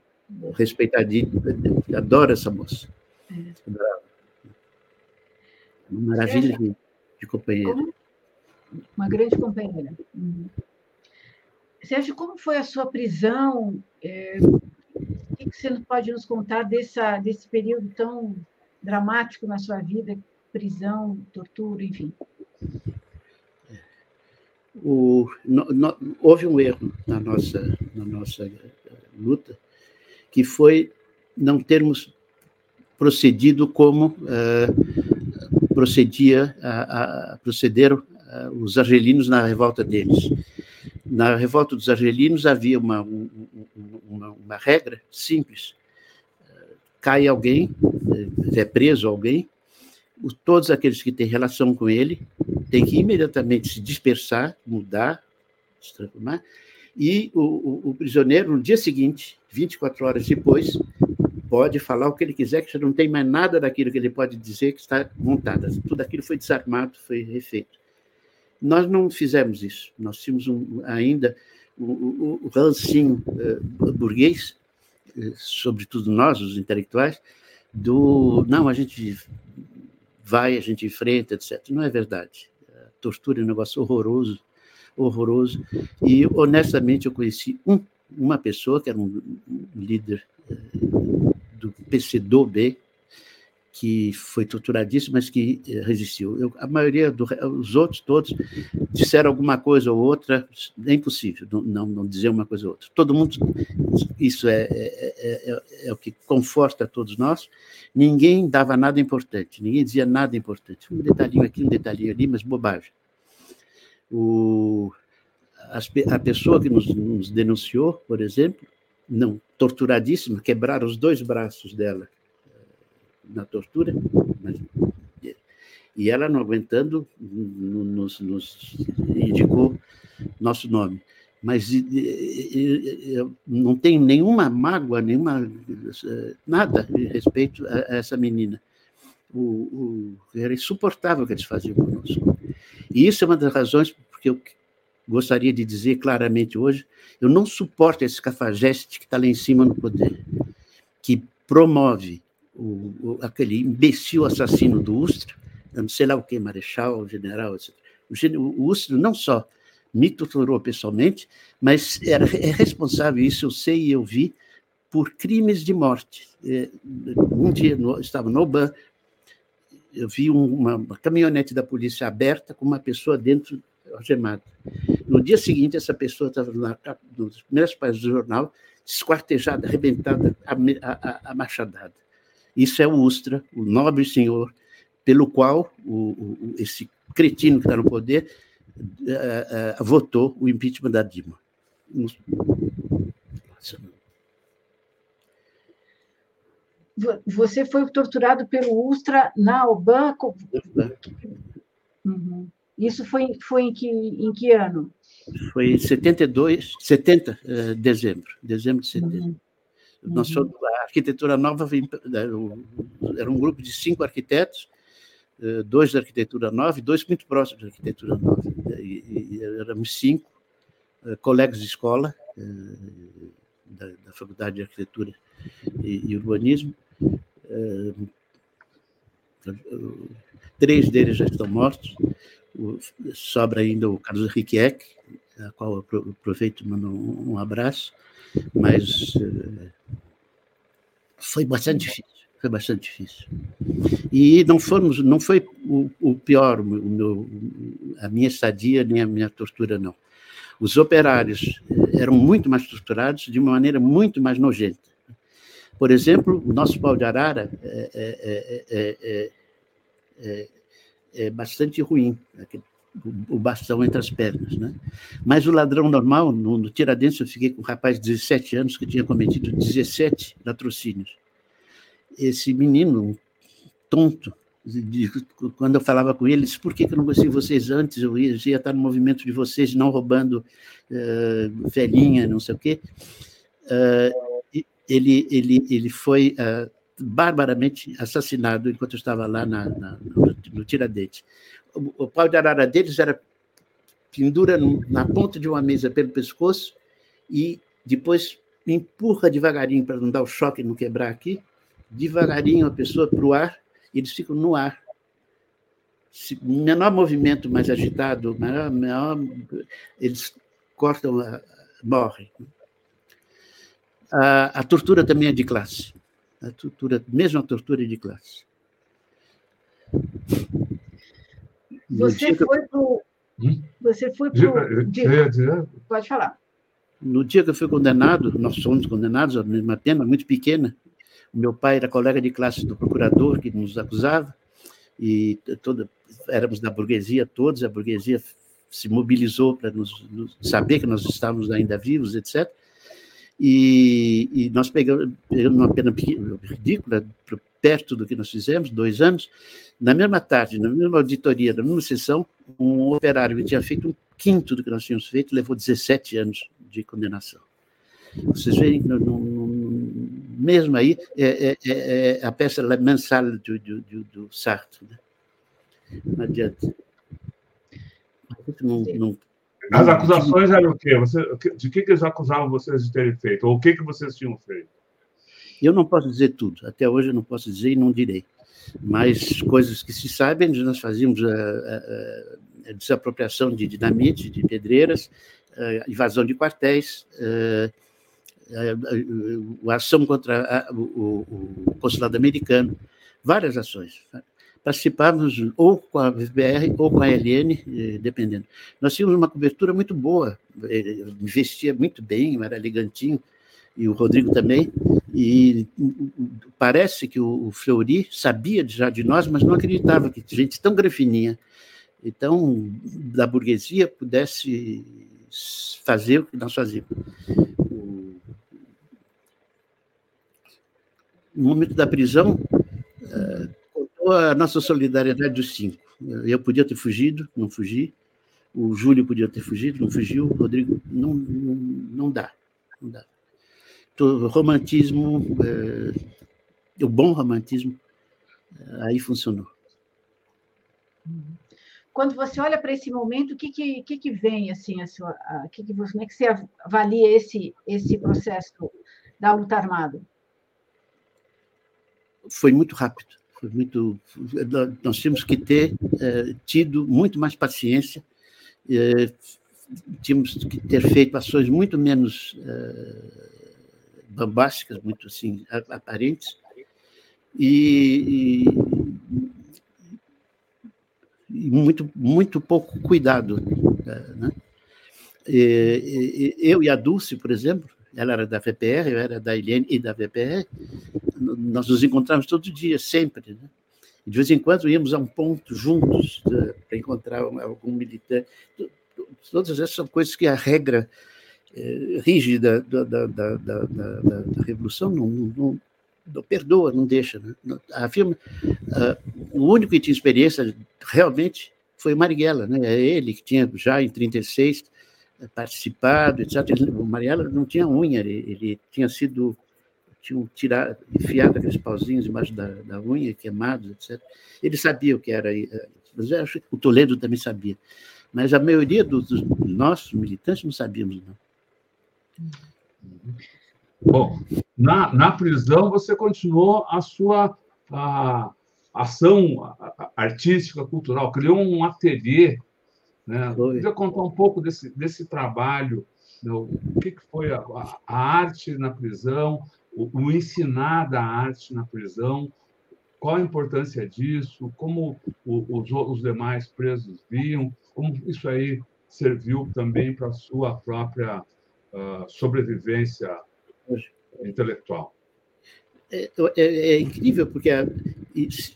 Respeitadinha, adoro essa moça. É. Uma maravilha de, de companheira. Uma grande companheira. Uhum. Sérgio, como foi a sua prisão? É, o que você pode nos contar dessa, desse período tão dramático na sua vida? Prisão, tortura, enfim. O, no, no, houve um erro na nossa, na nossa luta, que foi não termos procedido como uh, procedia a, a, procederam uh, os argelinos na revolta deles. Na revolta dos argelinos havia uma, uma, uma regra simples: cai alguém, é preso alguém, todos aqueles que têm relação com ele têm que imediatamente se dispersar, mudar, se transformar, e o, o, o, prisioneiro, no dia seguinte, 24 horas depois, pode falar o que ele quiser, que já não tem mais nada daquilo que ele pode dizer que está montado. Tudo aquilo foi desarmado, foi refeito. Nós não fizemos isso. Nós tínhamos um, ainda o, o, o rancinho uh, burguês, uh, sobretudo nós, os intelectuais, do não, a gente vai, a gente enfrenta, etc. Não é verdade. A tortura é um negócio horroroso, horroroso. E, honestamente, eu conheci um, uma pessoa que era um líder eh, do PCdoB, que foi torturadíssimo, mas que eh, resistiu. Eu, a maioria dos outros todos disseram alguma coisa ou outra, é impossível não, não, dizer uma coisa ou outra. Todo mundo, isso é, é, é, é, o que conforta todos nós. Ninguém dava nada importante, ninguém dizia nada importante. Um detalhinho aqui, um detalhinho ali, mas bobagem. O, a, a pessoa que nos, nos denunciou, por exemplo, não torturadíssima, quebraram os dois braços dela na tortura, mas, e ela não aguentando, nos, nos indicou nosso nome. Mas não tem nenhuma mágoa, nenhuma nada a respeito a, essa menina. O, o, era insuportável o que eles faziam conosco. E isso é uma das razões porque eu gostaria de dizer claramente hoje, eu não suporto esse cafajeste que está lá em cima no poder, que promove o, o, aquele imbecil assassino do Ustra, não sei lá o que, marechal, general, etc. O, o Ustra não só me torturou pessoalmente, mas era, é responsável, isso eu sei e eu vi, por crimes de morte. É, um dia estava no Oban, eu vi uma, uma, caminhonete da polícia aberta com uma pessoa dentro algemada. No dia seguinte, essa pessoa estava na, nas primeiras páginas do jornal, esquartejada, arrebentada, a, a, a machadada. Isso é o Ustra, o nobre senhor, pelo qual o, o, esse cretino que está no poder uh, uh, votou o impeachment da Dilma. Você foi torturado pelo Ustra na Oban? Uhum. Isso foi, foi em, que, em que ano? Foi em 72, 70, uh, dezembro, dezembro de 70. Uhum. Nós uhum. a arquitetura nova era um grupo de cinco arquitetos, eh, dois da arquitetura nova e dois muito próximos da arquitetura nova. E, e éramos cinco eh, colegas de escola eh, da, da Faculdade de Arquitetura e, e Urbanismo. Três deles já estão mortos. Sobra ainda o Carlos Henrique Eck, a qual eu aproveito e mando um abraço mas uh, foi bastante difícil, foi bastante difícil. E não fomos, não foi o, o pior, o meu, a minha estadia nem a minha tortura não. Os operários eh, eram muito mais torturados de uma maneira muito mais nojenta. Por exemplo, o nosso pau de arara é, é, é, é, bastante ruim o bastão entre as pernas. Né? Mas o ladrão normal, no, no Tiradentes, eu fiquei com um rapaz de 17 anos que tinha cometido 17 latrocínios. Esse menino, tonto, de, quando eu falava com ele, disse, por que, que eu não conheci vocês antes? Eu ia, ia estar no movimento de vocês, não roubando uh, velhinha, não sei o quê. Uh, ele, ele, ele foi uh, barbaramente assassinado enquanto eu estava lá na, na, no, no Tiradentes o pau de arara deles era pendura na ponta de uma mesa pelo pescoço e depois empurra devagarinho para não dar o choque e não quebrar aqui, devagarinho a pessoa para o ar, e eles ficam no ar, se, menor movimento mais agitado, maior, eles cortam, morrem. A, a, tortura também é de classe. A tortura, mesmo a tortura é de classe. Você foi para hum? Você foi para Pode falar. No dia que eu fui condenado, nós fomos condenados a uma pena muito pequena. O meu pai era colega de classe do procurador que nos acusava e toda éramos da burguesia todos, a burguesia se mobilizou para nos, nos, saber que nós estávamos ainda vivos, etc. E, e nós pegamos, pegamos uma pena ridícula, perto do que nós fizemos, dois anos. Na mesma tarde, na mesma auditoria, na mesma sessão, um operário que tinha feito um quinto do que nós tínhamos feito levou 17 anos de condenação. Vocês veem que, mesmo aí, é, é, é, é a peça mensal do, do, do, do Sartre. Né? Não adianta. Não, não, As acusações eram o quê? Você, de que, que eles acusavam vocês de terem feito? Ou o que, que vocês tinham feito? Eu não posso dizer tudo. Até hoje eu não posso dizer e não direi. Mas coisas que se sabem, nós fazíamos a, a, a desapropriação de dinamite, de pedreiras, a invasão de quartéis, a, a ação contra o, o, consulado americano, várias ações participávamos ou com a FBR ou com a LN, eh, dependendo. Nós tínhamos uma cobertura muito boa, eh, investia muito bem, era elegantinho, e o Rodrigo também, e parece que o Fleury sabia já de nós, mas não acreditava que gente tão grafininha, então, da burguesia, pudesse fazer o que nós fazíamos. No momento da prisão, eh, a nossa solidariedade dos cinco. Eu podia ter fugido, não fugi. O Júlio podia ter fugido, não fugiu. O Rodrigo, não, não, não dá. Não dá. O romantismo, é, o bom romantismo, é, aí funcionou. Quando você olha para esse momento, o que, que, que, vem assim, a sua, a, que que você, como é que você avalia esse, esse processo da luta armada? Foi muito rápido muito, nós tínhamos que ter é, tido muito mais paciência, é, tínhamos que ter feito ações muito menos é, bombásticas, muito assim aparentes, e, e, muito muito pouco cuidado, né? eu e a Dulce, por exemplo, ela era da VPR, eu era da Eliane e da VPR, nós nos encontrávamos todo dia, sempre. Né? De vez em quando íamos a um ponto juntos né, para encontrar algum militante. Todas essas são coisas que a regra rígida da, da, da, da, Revolução não, não, não, perdoa, não deixa. Né? A firma, uh, o único que tinha experiência realmente foi Marighella, né? É ele que tinha já em 36 participado, etc. O Marighella não tinha unha, ele, ele tinha sido tinham tirado, enfiado aqueles pauzinhos embaixo da, da unha, queimados, etc. Ele sabia o que era. Eh, mas eu acho que o Toledo também sabia. Mas a maioria dos, dos nossos militantes não sabíamos, não. Bom, na, na prisão você continuou a sua a, ação artística, cultural, criou um ateliê. Né? Podia contar um pouco desse, desse trabalho, né? o que, que foi a, a arte na prisão, o, o ensinar da arte na prisão, qual a importância disso, como os, os demais presos viam, como isso aí serviu também para a sua própria sobrevivência intelectual. É, é, é, incrível, porque a,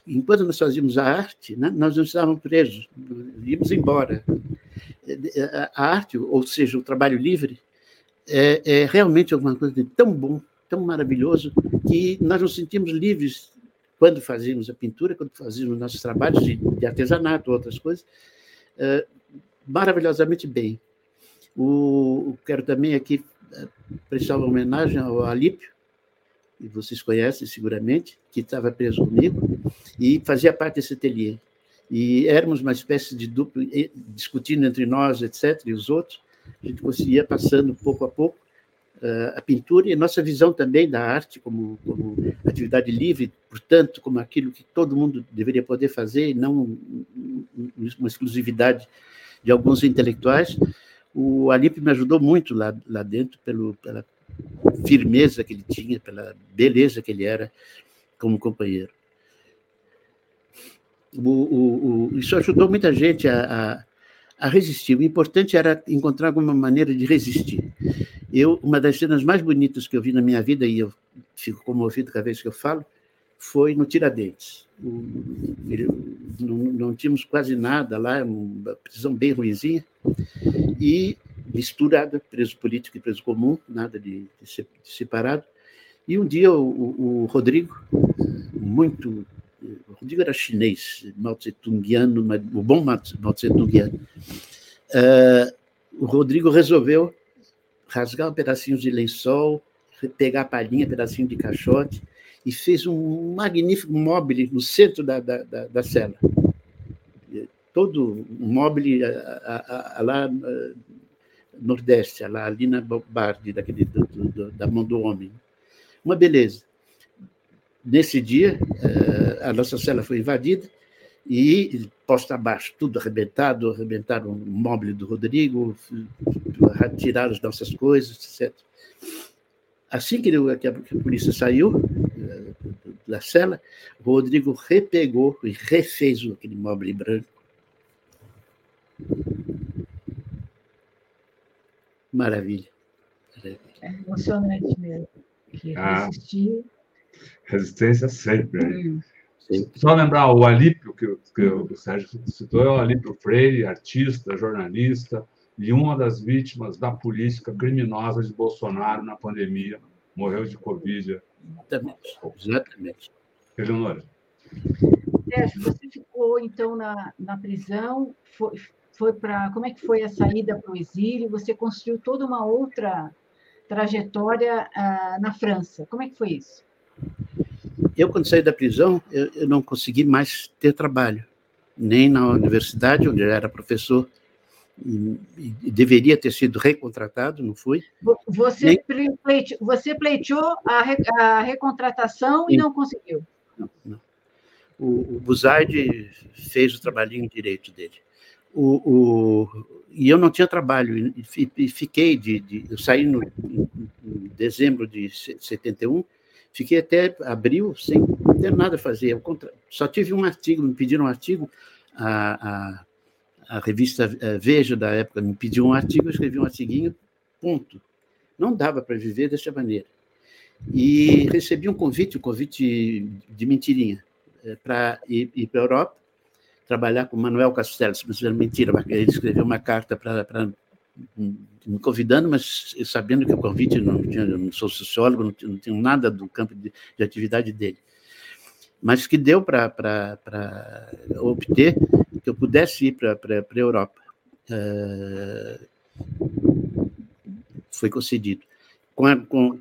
enquanto nós fazíamos a arte, né, nós não estávamos presos, íamos embora. A, a arte, ou seja, o trabalho livre, é, é realmente alguma coisa de tão bom tão maravilhoso que nós nos sentimos livres quando fazíamos a pintura, quando fazíamos nossos trabalhos de, de artesanato, outras coisas, uh, maravilhosamente bem. O, quero também aqui uh, prestar uma homenagem ao Alípio, que vocês conhecem seguramente, que estava preso comigo, e fazia parte desse ateliê. E éramos uma espécie de duplo, discutindo entre nós, etc., e os outros, a gente conseguia passando pouco a pouco, a pintura e a nossa visão também da arte como, como atividade livre, portanto, como aquilo que todo mundo deveria poder fazer e não uma exclusividade de alguns intelectuais. O Alip me ajudou muito lá, lá dentro pelo, pela firmeza que ele tinha, pela beleza que ele era como companheiro. O, o, o, isso ajudou muita gente a, a, a, resistir. O importante era encontrar alguma maneira de resistir. Eu, uma das cenas mais bonitas que eu vi na minha vida, e eu fico comovido cada vez que eu falo, foi no Tiradentes. Não, não tínhamos quase nada lá, uma prisão bem ruimzinha, e misturada, preso político e preso comum, nada de, de separado. E um dia o, o, Rodrigo, muito. O Rodrigo era chinês, Mao Tse-tungiano, o bom Mao Tse-tungiano. Uh, o Rodrigo resolveu rasgar um pedacinho de lençol, pegar a palhinha, pedacinho de caixote, e fez um magnífico móvel no centro da, da, da, da cela. Todo móvel lá nordeste, lá, ali na Bardi, daquele, do, do, da mão do homem. Uma beleza. Nesse dia, eh, a nossa cela foi invadida e posta abaixo, tudo arrebentado, arrebentaram o móvel do Rodrigo, retiraram as nossas coisas, etc. Assim que a polícia saiu eh, da cela, o Rodrigo repegou e refez aquele móvel branco. Maravilha. É emocionante mesmo. Ah, resistência sempre. Hum. Só lembrar o Alípio, que, que o Sérgio citou, é o Alípio Freire, artista, jornalista, e uma das vítimas da política criminosa de Bolsonaro na pandemia. Morreu de Covid. Exatamente. Exatamente. Eleonora. Sérgio, você ficou, então, na, na prisão, foi, foi para. Como é que foi a saída para o exílio? Você construiu toda uma outra trajetória uh, na França. Como é que foi isso? Eu, quando saí da prisão, eu, eu não consegui mais ter trabalho, nem na universidade, onde eu era professor, e, e deveria ter sido recontratado, não fui. Você, nem... pleite, você pleiteou a, re, a recontratação Sim. e não conseguiu? Não, não. O, o fez o trabalhinho direito dele. O, o, e eu não tinha trabalho, e, e fiquei de, de, Eu saí no, em, em dezembro de 71, fiquei até abril sem ter nada a fazer. Contra, só tive um artigo, me pediram um artigo, a, a, a revista eh, Veja da época me pediu um artigo, eu escrevi um artiguinho, ponto. Não dava para viver dessa maneira. E recebi um convite, um convite de mentirinha, eh, para ir, ir para a Europa, trabalhar com Manuel Castells, mas era mentira, ele escreveu uma carta para me convidando, mas sabendo que o convite não tinha, não sou sociólogo, não, não tenho nada do campo de, de atividade dele. Mas que deu para obter que eu pudesse ir para a Europa. Uh, foi concedido. Com a, com,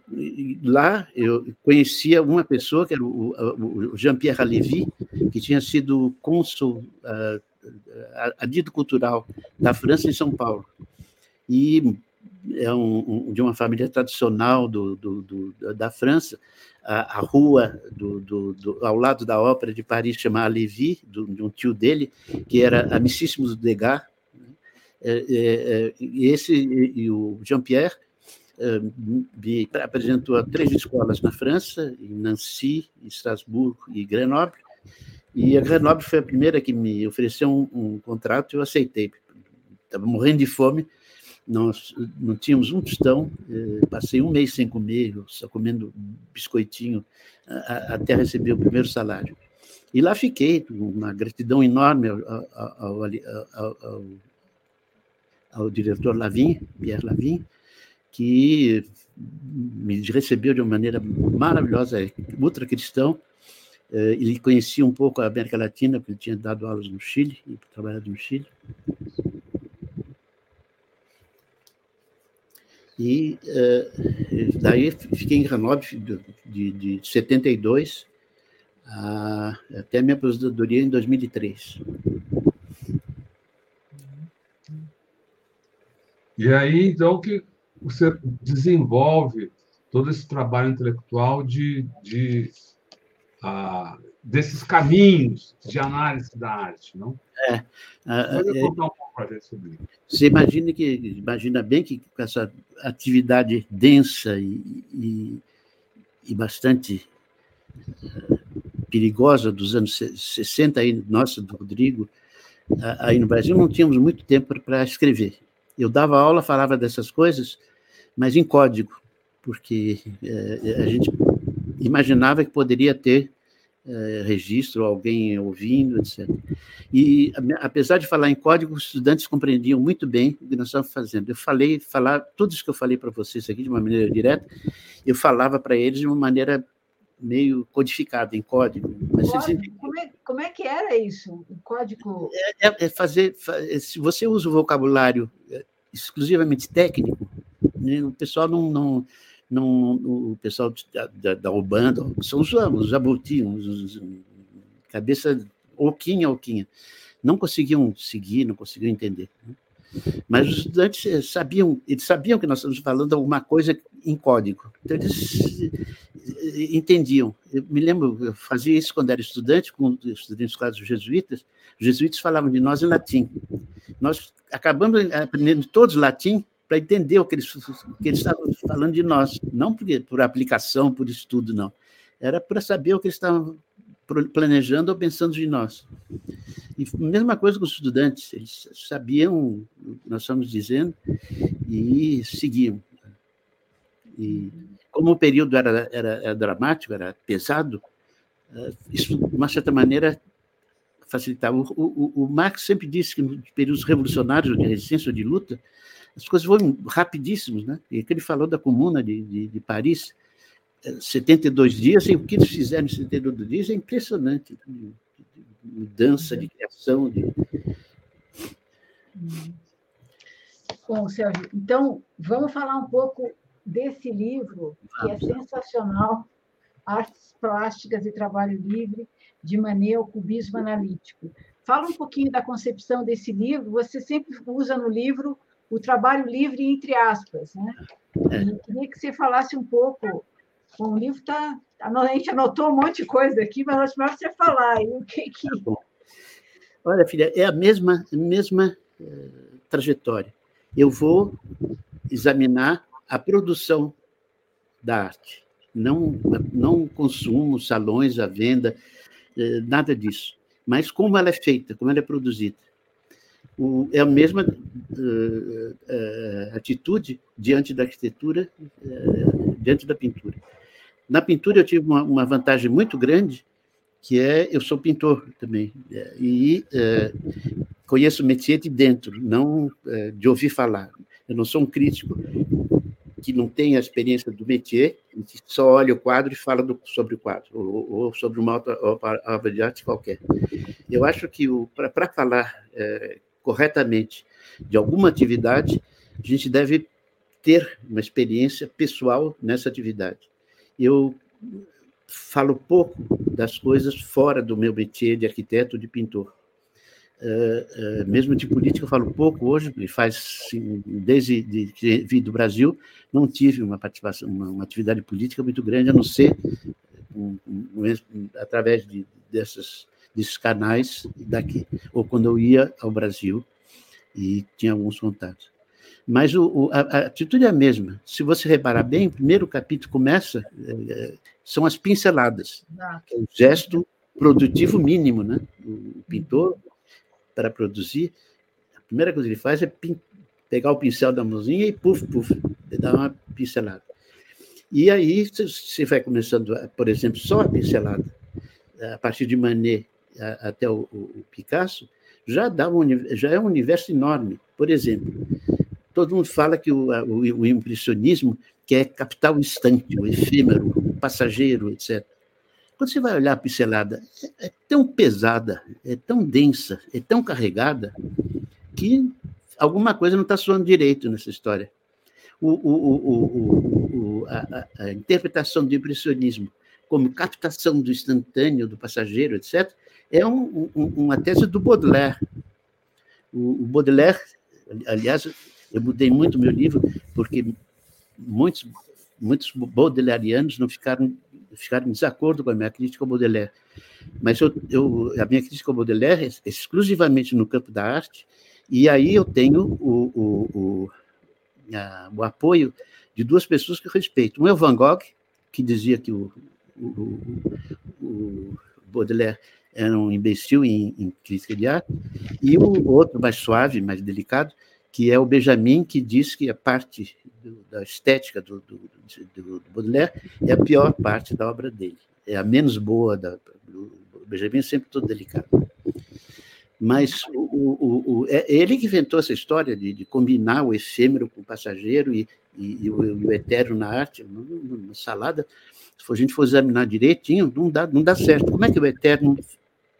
lá eu conhecia uma pessoa, que era o, o Jean-Pierre Lévy, que tinha sido cônsul uh, adido cultural da França em São Paulo. E é um, um, de uma família tradicional do, do, do da França. A, a rua do, ao lado da ópera de Paris chama Lévy, de um tio dele, que era Amicíssimos Degas. Né? É, é, é, e esse e o Jean-Pierre me apresentou três escolas na França, em Nancy, Estrasburgo e Grenoble, e a Grenoble foi a primeira que me ofereceu um, um contrato eu aceitei. Estava morrendo de fome, nós não tínhamos um tostão, eh, passei um mês sem comer, só comendo biscoitinho, até receber o primeiro salário. E lá fiquei, uma gratidão enorme ao, ao, ao, ao, diretor Lavin, Pierre Lavin, que me recebeu de uma maneira maravilhosa, ultra cristão. Eh, ele conhecia um pouco a América Latina, porque ele tinha dado aulas no Chile, trabalhado no Chile. E uh, daí fiquei em Grenoble de, de, de 72 a, até minha aposentadoria em 2003. E aí, então, que você desenvolve todo esse trabalho intelectual de, de uh, desses caminhos de análise da arte, não? É. Pode é, contar um pouco para gente sobre isso. Você imagina que imagina bem que com essa atividade densa e, e, e bastante uh, perigosa dos anos 60 aí, nossa, do Rodrigo, aí no Brasil não tínhamos muito tempo para escrever. Eu dava aula, falava dessas coisas, mas em código, porque é, a gente imaginava que poderia ter é, registro, alguém ouvindo, etc. E, apesar de falar em código, os estudantes compreendiam muito bem o que nós estávamos fazendo. Eu falei, falar, tudo isso que eu falei para vocês aqui de uma maneira direta, eu falava para eles de uma maneira meio codificada em código. Mas código? Como, é, como é que era isso? O código. É, é, é fazer. Se você usa o vocabulário é, exclusivamente técnico, né, o pessoal não, não, não. o pessoal da, da, da Ubanda, são os, os jabutis, os, cabeça oquinha, oquinha. Não conseguiam seguir, não conseguiam entender. Né? Mas os estudantes eh, sabiam, eles sabiam que nós estamos falando alguma coisa em código. Então, eles eh, entendiam. Eu me lembro, eu fazia isso quando era estudante, com estudantes quase jesuítas. Os jesuítas falavam de nós em latim. Nós acabamos aprendendo todos latim para entender o que eles, o que eles estavam falando de nós. Não por, aplicação, por estudo, não. Era para saber o que eles estavam planejando ou pensando de nós. E mesma coisa com os estudantes, eles sabiam o que nós estamos dizendo e seguiam. E como o período era, era, era dramático, era pesado, eh, isso, de uma certa maneira, facilitava. O, o, o Marx sempre disse que nos períodos revolucionários, de resistência ou de luta, as coisas foram rapidíssimas, né? E que ele falou da Comuna de, de, de Paris, 72 eh, dias, e o que eles fizeram em 72 dias é impressionante mudança, de criação. De... Bom, Sérgio, então vamos falar um pouco desse livro, que é sensacional, Artes Plásticas e Trabalho Livre, de Mané ao Cubismo Analítico. Fala um pouquinho da concepção desse livro, você sempre usa no livro o trabalho livre entre aspas, né? É. E queria que você falasse um pouco o livro está. A gente anotou um monte de coisa aqui, mas acho melhor você falar aí o que que. Tá Olha, filha, é a mesma, mesma eh, trajetória. Eu vou examinar a produção da arte, não, não consumo, salões, a venda, eh, nada disso. Mas como ela é feita, como ela é produzida. É a mesma uh, uh, atitude diante da arquitetura, uh, diante da pintura. Na pintura eu tive uma, uma, vantagem muito grande, que é eu sou pintor também e conheço o métier de dentro, não de ouvir falar. Eu não sou um crítico que não tem a experiência do métier, que só olha o quadro e fala do, sobre o quadro, ou, ou sobre uma obra de arte qualquer. Eu acho que para falar corretamente de alguma atividade, a gente deve ter uma experiência pessoal nessa atividade eu falo pouco das coisas fora do meu métier de arquiteto, de pintor. Uh, uh, mesmo de política eu falo pouco hoje, e faz assim, desde de, que vim do Brasil não tive uma participação, uma, uma, atividade política muito grande, a não ser um, um, um, através de, dessas, desses canais daqui, ou quando eu ia ao Brasil e tinha alguns contatos. Mas o, o, a, a, atitude é a mesma. Se você reparar bem, o primeiro capítulo começa, é, são as pinceladas, é o gesto produtivo mínimo, né? O pintor, para produzir, a primeira coisa que ele faz é pegar o pincel da mãozinha e puf, puf, dar uma pincelada. E aí você vai começando, por exemplo, só a pincelada, a partir de Manet até o, o Picasso, já, dá um, já é um universo enorme. Por exemplo, Todo mundo fala que o, o, o impressionismo quer captar o instante, o efêmero, o passageiro, etc. Quando você vai olhar a pincelada, é, é tão pesada, é tão densa, é tão carregada, que alguma coisa não está soando direito nessa história. O, o, o, a, a, interpretação do impressionismo como captação do instantâneo, do passageiro, etc., é um, um, uma tese do Baudelaire. O, Baudelaire, aliás, eu mudei muito meu livro, porque muitos, muitos não ficaram, ficaram em desacordo com a minha crítica ao Baudelaire. Mas eu, eu, a minha crítica ao Baudelaire é exclusivamente no campo da arte, e aí eu tenho o, o, o, a, o apoio de duas pessoas que eu respeito. Um é o Van Gogh, que dizia que o, o, o Baudelaire era um imbecil em, em, crítica de arte, e o outro mais suave, mais delicado, que é o Benjamin, que diz que a parte do, da estética do, do, do, Baudelaire é a pior parte da obra dele, é a menos boa da, do Benjamin, sempre todo delicado. Mas o, o, o, é ele que inventou essa história de, de combinar o efêmero com o passageiro e, e, e, o, e o eterno na arte, na salada. Se a gente for examinar direitinho, não dá, não dá certo. Como é que o eterno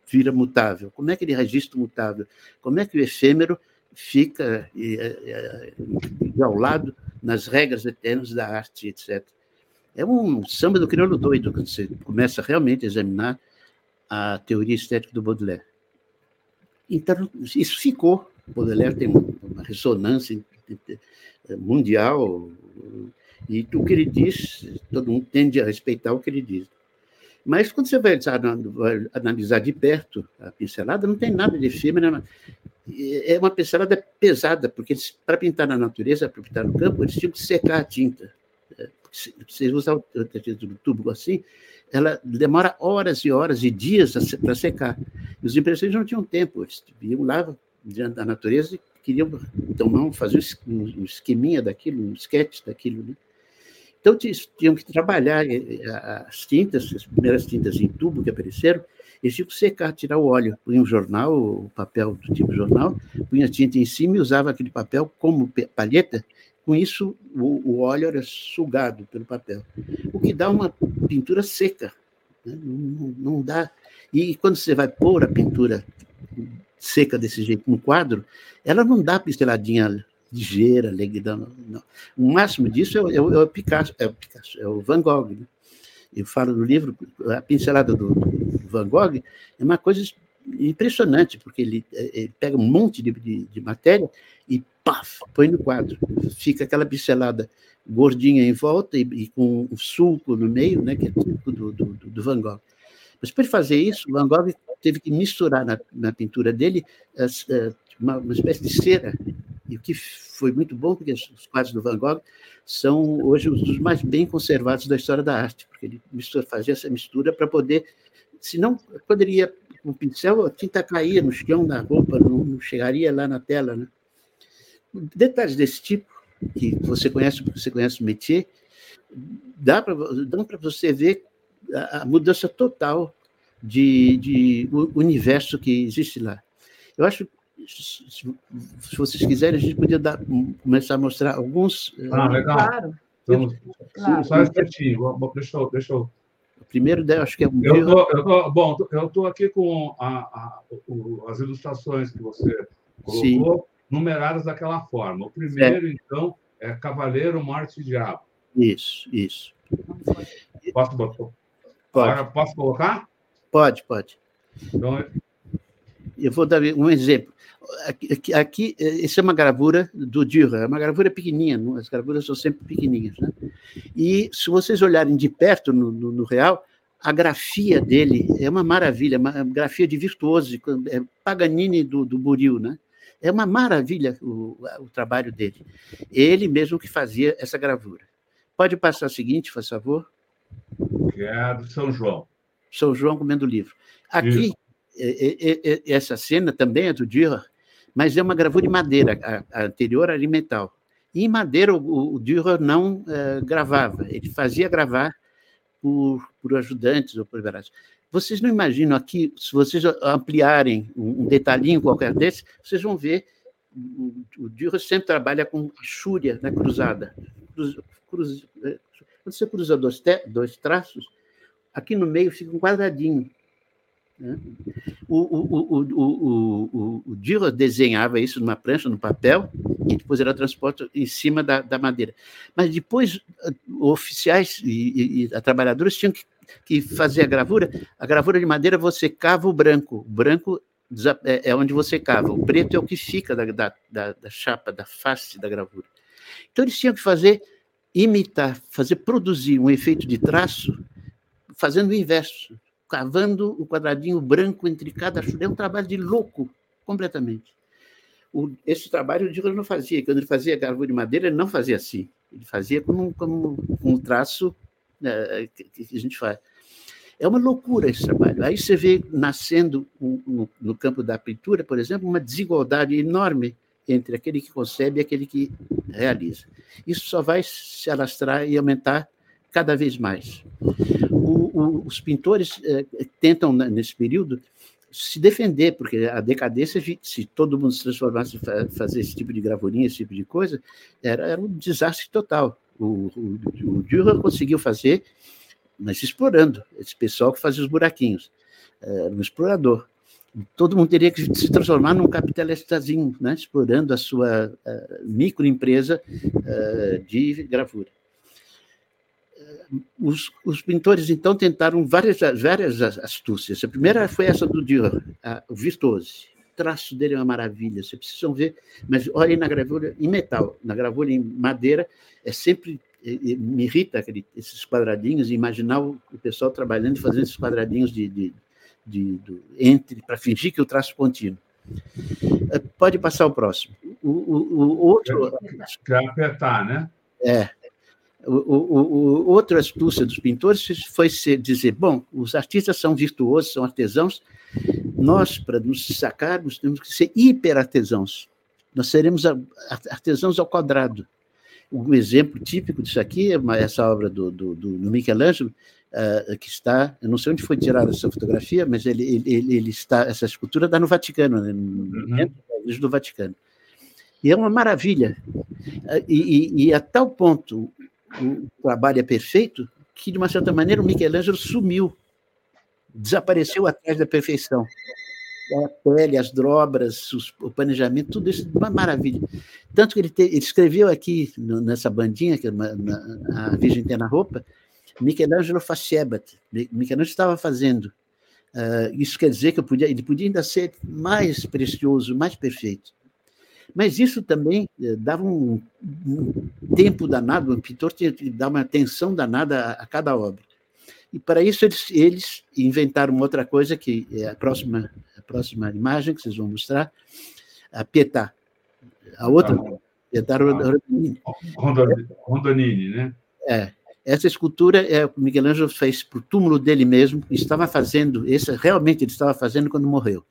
vira mutável? Como é que ele registra mutável? Como é que o efêmero fica é, é, ao lado nas regras eternas da arte, etc. É um samba do crioulo doido, quando você começa realmente a examinar a teoria estética do Baudelaire. Então, isso ficou. Baudelaire tem uma ressonância mundial, e o que ele diz, todo mundo tende a respeitar o que ele diz. Mas quando você vai analisar de perto a pincelada, não tem nada de efêmera. É uma pincelada pesada, porque para pintar na natureza, para pintar no campo, eles tinham que secar a tinta. É, se você usar o tubo assim, ela demora horas e horas e dias para secar. E os impressionistas não tinham tempo, eles iam lá diante da natureza e queriam tomar, fazer um esqueminha daquilo, um sketch daquilo. Né? Então, tinham que trabalhar eh, eh, as tintas, as primeiras tintas em tubo que apareceram, eles tinham que secar, tirar o óleo, punha um jornal, o papel do tipo jornal, punha a tinta em cima e usava aquele papel como palheta, com isso, o, o, óleo era sugado pelo papel, o que dá uma pintura seca. Né? Não, não, dá. E quando você vai pôr a pintura seca desse jeito no quadro, ela não dá pinceladinha ligeira, legal. Não. O máximo disso é, o, é o é Picasso, é o Picasso, é o Van Gogh. Né? Eu falo no livro, a pincelada do, do Van Gogh é uma coisa impressionante, porque ele, ele pega um monte de, de, de matéria e paf, põe no quadro. Fica aquela pincelada gordinha em volta e, e com um sulco no meio, né, que é típico do, do, do, Van Gogh. Mas para fazer isso, o Van Gogh teve que misturar na, na pintura dele uh, uma, uma, espécie de cera, e o que foi muito bom, porque os quadros do Van Gogh são hoje os mais bem conservados da história da arte, porque ele fazia essa mistura para poder, senão poderia, com um pincel, a tinta caía no chão da roupa, não, não chegaria lá na tela, né? detalhes desse tipo, que você conhece, porque você conhece o métier, dá para você ver a, a mudança total de, de universo que existe lá. Eu acho se vocês quiserem, a gente podia dar, começar a mostrar alguns. Ah, legal. Claro. Então, claro. Só um instantinho, deixa eu, deixa eu. O primeiro, acho que é um. Eu tô, eu tô, bom, eu estou aqui com a, a, as ilustrações que você colocou. Sim numeradas daquela forma. O primeiro, é. então, é Cavaleiro, Morte e Diabo. Isso, isso. Posso, botar? Pode. Agora, posso colocar? Pode, pode. Então, eu vou dar um exemplo. Aqui, aqui, isso é uma gravura do Dürer, é uma gravura pequenininha, as gravuras são sempre pequenininhas. Né? E se vocês olharem de perto no, no, no real, a grafia dele é uma maravilha, uma grafia de virtuoso, é Paganini do, do Buril, né? É uma maravilha o, o trabalho dele. Ele mesmo que fazia essa gravura. Pode passar o seguinte, por favor? Que é do São João. São João comendo livro. Aqui, é, é, é, essa cena também é do Dürer, mas é uma gravura de madeira, a, a anterior era de metal. E em madeira o, o Dürer não uh, gravava, ele fazia gravar por, por ajudantes ou por verdade. Vocês não imaginam aqui, se vocês ampliarem um detalhinho qualquer desse, vocês vão ver o Dürer sempre trabalha com chúria na cruzada. Cruz, cruz, é, quando você cruza dois, dois traços, aqui no meio fica um quadradinho. Né? O, o, o, o, Dürer desenhava isso numa prancha, no papel, e depois era transportado em cima da, da madeira. Mas depois, oficiais e, e, e trabalhadores tinham que que fazia a gravura, a gravura de madeira você cava o branco. O branco é, é onde você cava. O preto é o que fica da, da, da, da chapa, da face da gravura. Então eles tinham que fazer imitar, fazer produzir um efeito de traço fazendo o inverso, cavando o quadradinho branco entre cada chute. É um trabalho de louco, completamente. O, esse trabalho o Dürer não fazia. Quando ele fazia gravura de madeira, ele não fazia assim. Ele fazia como, como um traço né, que, que, a gente faz. É uma loucura esse trabalho. Aí você vê nascendo no, no campo da pintura, por exemplo, uma desigualdade enorme entre aquele que concebe e aquele que realiza. Isso só vai se alastrar e aumentar cada vez mais. O, o, os pintores eh, tentam, nesse período, se defender, porque a decadência, se todo mundo se transformasse em fazer esse tipo de gravurinha, esse tipo de coisa, era, era um desastre total. O, o, o Dürer conseguiu fazer, mas explorando, esse pessoal que fazia os buraquinhos, era um explorador. Todo mundo teria que se transformar num capitalistazinho, né? explorando a sua uh, microempresa uh, de gravura os, os, pintores, então, tentaram várias, várias astúcias. A primeira foi essa do Dürer, o Virtuose. O traço dele é uma maravilha, vocês precisam ver. Mas olhem na gravura em metal. Na gravura em madeira, é sempre. Me irrita aquele, esses quadradinhos, imaginar o, pessoal trabalhando e fazendo esses quadradinhos de, de, de, de entre para fingir que o traço contínuo. É, pode passar o próximo. O, o, o outro. Quer apertar, né? É. O, o, o, outra astúcia dos pintores foi dizer: bom, os artistas são virtuosos, são artesãos, nós, para nos sacarmos, temos que ser hiperartesãos. Nós seremos artesãos ao quadrado. Um exemplo típico disso aqui é essa obra do, do, do Michelangelo, uh, que está, eu não sei onde foi tirada essa fotografia, mas ele, ele, ele está, essa escultura está no Vaticano, né, no uhum. do Vaticano. E é uma maravilha. Uh, e, e, e, a tal ponto o trabalho é perfeito que, de uma certa maneira, o Michelangelo sumiu, desapareceu atrás da perfeição. A pele, as dobras, o planejamento, tudo isso, uma maravilha. Tanto que ele, te, ele escreveu aqui, no, nessa bandinha, que é uma, uma, a Virgem tem na roupa, Michelangelo faciebat. Michelangelo estava fazendo. Uh, isso quer dizer que podia, ele podia ainda ser mais precioso, mais perfeito. Mas isso também eh, dava um, um tempo danado, o pintor tinha que dar uma atenção danada a, a cada obra. E para isso eles, eles, inventaram outra coisa, que é a próxima, a próxima imagem que vocês vão mostrar, a Pietà. A outra, ah, Pietà Rondonini. Rondonini, né? É. Essa escultura é o Michelangelo fez para o túmulo dele mesmo, estava fazendo, esse realmente ele estava fazendo quando morreu.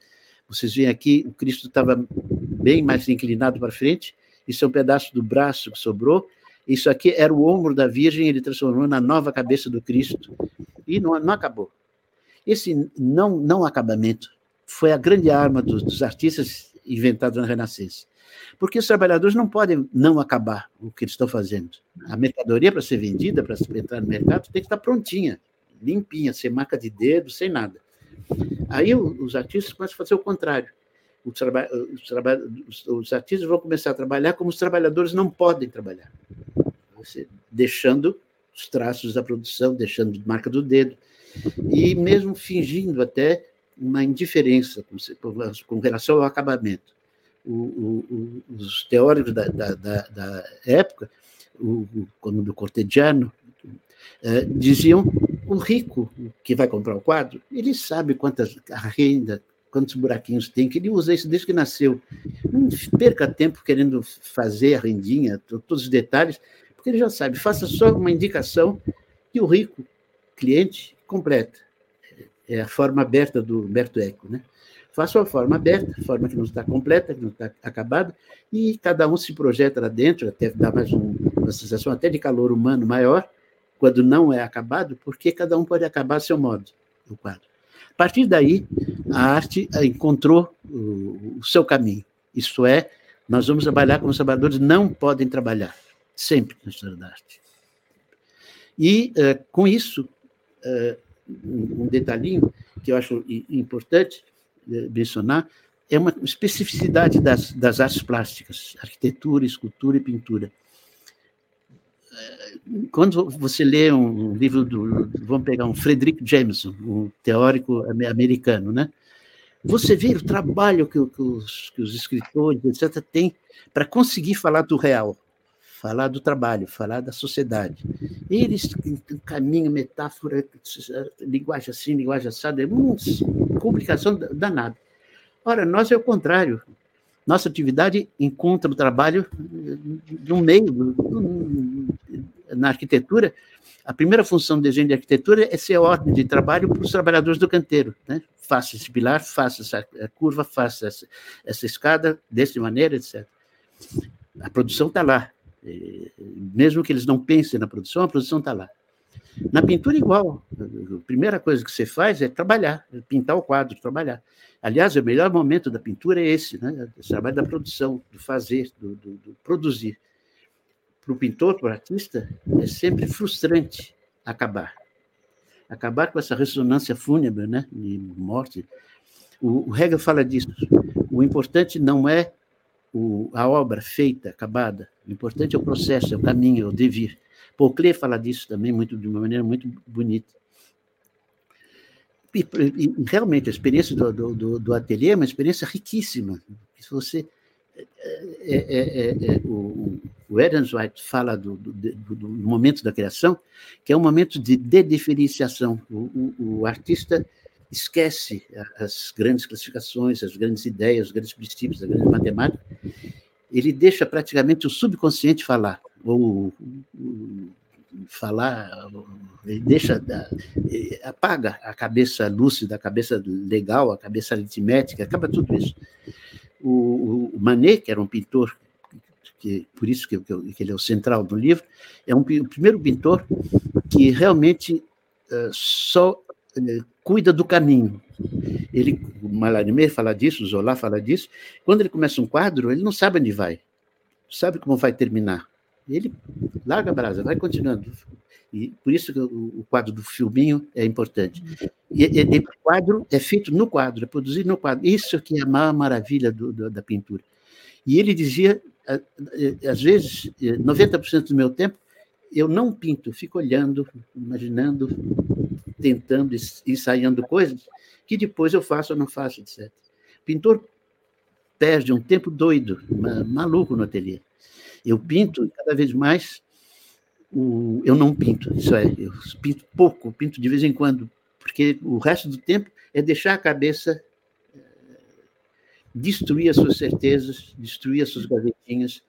Vocês veem aqui, o Cristo estava bem mais inclinado para frente, isso é um pedaço do braço que sobrou, isso aqui era o ombro da Virgem, ele transformou na nova cabeça do Cristo, e não, não acabou. Esse não, não acabamento foi a grande arma dos, dos artistas inventados na Renascença. Porque os trabalhadores não podem não acabar o que eles estão fazendo. A mercadoria, para ser vendida, para entrar no mercado, tem que estar prontinha, limpinha, sem marca de dedo, sem nada. Aí os artistas começam a fazer o contrário. Os, traba os, traba os, os artistas vão começar a trabalhar como os trabalhadores não podem trabalhar. Você, deixando os traços da produção, deixando marca do dedo, e mesmo fingindo até uma indiferença com, com relação ao acabamento. O, o, os teóricos da, da, da, da época, o, como do Cortegiano, eh, diziam o rico que vai comprar o quadro, ele sabe quantas renda, quantos buraquinhos tem, que ele usa isso desde que nasceu. Não perca tempo querendo fazer a rendinha, todos os detalhes, porque ele já sabe. Faça só uma indicação que o rico cliente completa. É a forma aberta do Humberto Eco, né? Faça a forma aberta, forma que não está completa, que não está acabada, e cada um se projeta lá dentro, até dá mais um, uma sensação até de calor humano maior, quando não é acabado, porque cada um pode acabar a seu modo, o quadro. A partir daí, a arte encontrou o, seu caminho. Isto é, nós vamos trabalhar como os trabalhadores não podem trabalhar, sempre na história da arte. E, uh, com isso, uh, um detalhinho que eu acho importante mencionar é uma especificidade das, das artes plásticas, arquitetura, escultura e pintura quando você lê um livro do, vamos pegar um Frederick Jameson, um teórico americano, né? Você vê o trabalho que, que, os, que os escritores, etc., têm para conseguir falar do real, falar do trabalho, falar da sociedade. Eles caminham metáfora, linguagem assim, linguagem assada, é uma complicação danada. Ora, nós é o contrário. Nossa atividade encontra o trabalho no meio, na arquitetura. A primeira função do desenho de arquitetura é ser ordem de trabalho para os trabalhadores do canteiro. Né? Faça esse pilar, faça essa curva, faça essa, essa escada, dessa maneira, etc. A produção está lá. Mesmo que eles não pensem na produção, a produção está lá. Na pintura, igual. A primeira coisa que você faz é trabalhar, é pintar o quadro, trabalhar. Aliás, o melhor momento da pintura é esse, né? esse trabalho da produção, do fazer, do, do, do produzir. Para o pintor, para o artista, é sempre frustrante acabar. Acabar com essa ressonância fúnebre né? de morte. O, o Hegel fala disso. O importante não é o, a obra feita, acabada. O importante é o processo, é o caminho, é o devir. Paul Klee fala disso também muito, de uma maneira muito bonita. E, e realmente, a experiência do, do, do, ateliê é uma experiência riquíssima. Se você é, é, é, é o, o White fala do, do, do, momento da criação, que é um momento de dediferenciação. O, o, o, artista esquece as grandes classificações, as grandes ideias, os grandes princípios, a grande matemática. Ele deixa praticamente o subconsciente falar ou falar, deixa, apaga a cabeça lúcida, a cabeça legal, a cabeça aritmética, acaba tudo isso. O, o Manet, que era um pintor, que, por isso que, que, ele é o central do livro, é um, o primeiro pintor que realmente uh, só uh, cuida do caminho. Ele, o Mallarmé fala disso, o Zola fala disso. Quando ele começa um quadro, ele não sabe onde vai, sabe como vai terminar ele larga a brasa, vai continuando. E por isso que o, quadro do filminho é importante. E, e, e, o quadro é feito no quadro, é produzido no quadro. Isso que é a maior maravilha do, do, da pintura. E ele dizia, às vezes, 90% do meu tempo, eu não pinto, fico olhando, imaginando, tentando, ensaiando coisas que depois eu faço ou não faço, etc. Pintor perde um tempo doido, maluco no ateliê. Eu pinto cada vez mais, o, eu não pinto, isso é, eu pinto pouco, pinto de vez em quando, porque o resto do tempo é deixar a cabeça eh, destruir as suas certezas, destruir as suas gavetinhas,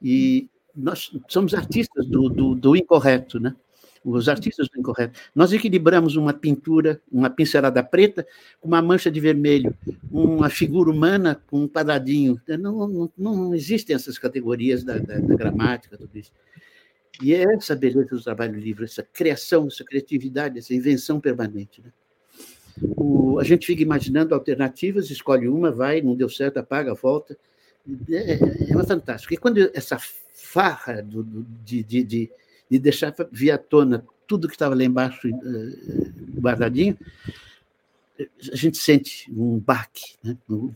e nós somos artistas do, do, do incorreto, né? os artistas do incorreto. Nós equilibramos uma pintura, uma pincelada preta, com uma mancha de vermelho, uma figura humana com um quadradinho. Não, não, não existem essas categorias da, da, da, gramática, tudo isso. E é essa beleza do trabalho livre, essa criação, essa criatividade, essa invenção permanente. Né? O, a gente fica imaginando alternativas, escolhe uma, vai, não deu certo, apaga, volta. É, é uma fantástica. E quando essa farra do, do, de, de, de de deixar vir à tona tudo que estava lá embaixo uh, guardadinho, a gente sente um baque. Né? O,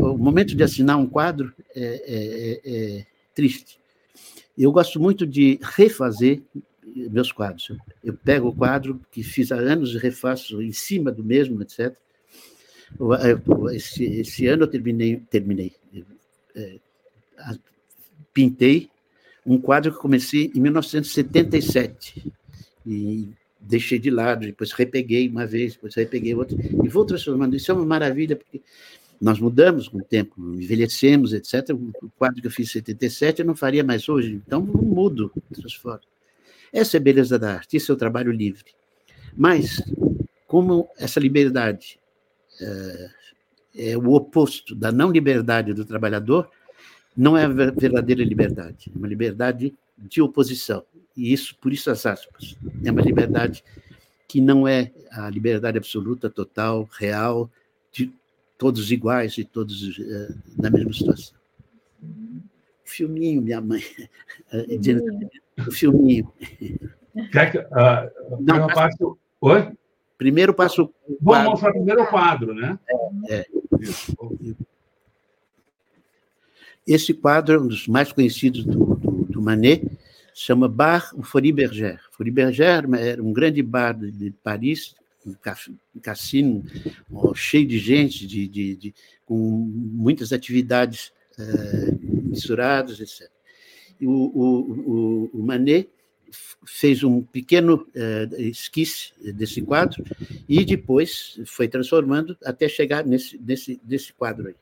o, momento de assinar um quadro é, é, é, é triste. Eu gosto muito de refazer meus quadros. Eu pego o quadro que fiz há anos e refaço em cima do mesmo, etc. Esse, esse ano eu terminei, terminei é, pintei um quadro que comecei em 1977 e deixei de lado, depois repeguei uma vez, depois repeguei outra, e vou transformando. Isso é uma maravilha, porque nós mudamos com o tempo, envelhecemos, etc. O quadro que eu fiz em 77 eu não faria mais hoje, então mudo, transformo. Essa é a beleza da arte, esse é o trabalho livre. Mas, como essa liberdade é, é o oposto da não liberdade do trabalhador, não é a verdadeira liberdade, é uma liberdade de oposição. E isso, por isso as aspas, é uma liberdade que não é a liberdade absoluta, total, real, de todos iguais e todos uh, na mesma situação. Filminho, minha mãe, uh, dizendo, o filminho. Quer que, uh, não, passo... Oi? Primeiro passo. Vamos mostrar primeiro o quadro, né? É. é. Esse quadro é um dos mais conhecidos do, do, do Manet, chama Bar Folie Bergère. Folie Bergère era um grande bar de, de Paris, um cassino cheio de gente, de, de, de com muitas atividades uh, misturadas, etc. o, o, o Manet fez um pequeno uh, esquice desse quadro e depois foi transformando até chegar nesse, nesse, nesse quadro aí.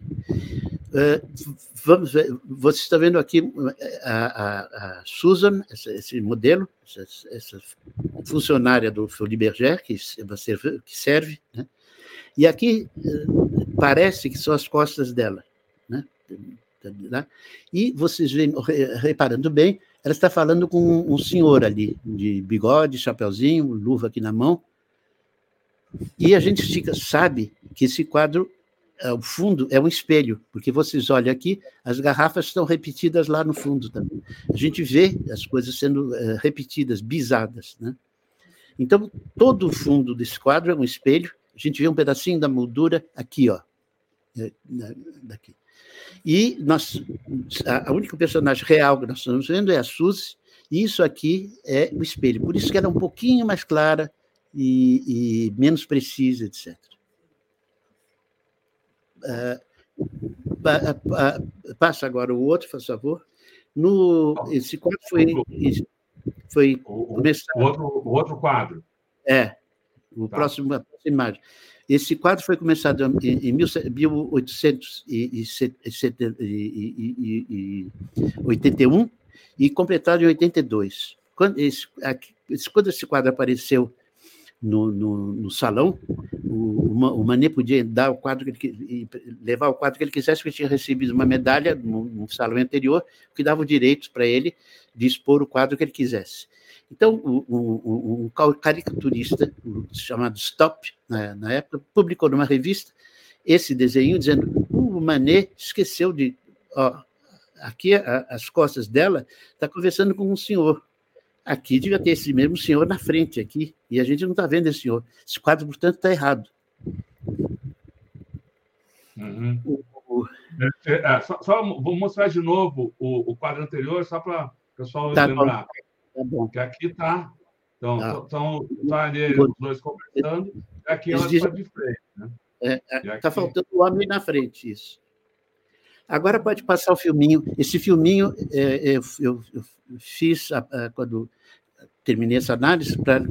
Uh, vamos ver, você está vendo aqui a, a, a Susan, essa, esse modelo, essa, essa, funcionária do Folies Berger, que, que serve, né? e aqui uh, parece que são as costas dela. Né? Tá e vocês vêm reparando bem, ela está falando com um senhor ali, de bigode, chapeuzinho, luva aqui na mão. E a gente fica, sabe que esse quadro, é, o fundo é um espelho, porque vocês olham aqui, as garrafas estão repetidas lá no fundo também. A gente vê as coisas sendo é, repetidas, bisadas. Né? Então, todo o fundo desse quadro é um espelho. A gente vê um pedacinho da moldura aqui, ó, é, daqui. E nós, a, única personagem real que nós estamos vendo é a Suzy, e isso aqui é o espelho. Por isso que ela é um pouquinho mais clara e, e menos precisa, etc. Uh, passa agora o outro, por favor. No, esse quadro foi, foi o, começado. O outro, o outro quadro. É, o tá. próximo, a próxima imagem. Esse quadro foi começado em, em 1881 e completado em 82. Quando esse, quando esse quadro apareceu no, no, no salão, o, o Manet podia dar o quadro que ele, levar o quadro que ele quisesse, porque tinha recebido uma medalha no, no salão anterior, que dava o direito para ele de expor o quadro que ele quisesse. Então, um, um, um caricaturista chamado Stop, na, na, época, publicou numa revista esse desenho dizendo o Manet esqueceu de... Ó, aqui, a, as costas dela, está conversando com um senhor. Aqui devia ter esse mesmo senhor na frente, aqui, e a gente não está vendo esse senhor. Esse quadro, portanto, está errado. Uhum. O, o... É só, só, vou mostrar de novo o, o quadro anterior, só para o pessoal tá lembrar. Bom. Tá bom. Que aqui está. Então, tá. estão tá ali os dois conversando, e aqui ela está de frente. Né? Está é, é, aqui... faltando o homem na frente, isso. Agora pode passar o filminho. Esse filminho é, eu, eu, eu, fiz a, a, quando terminei essa análise para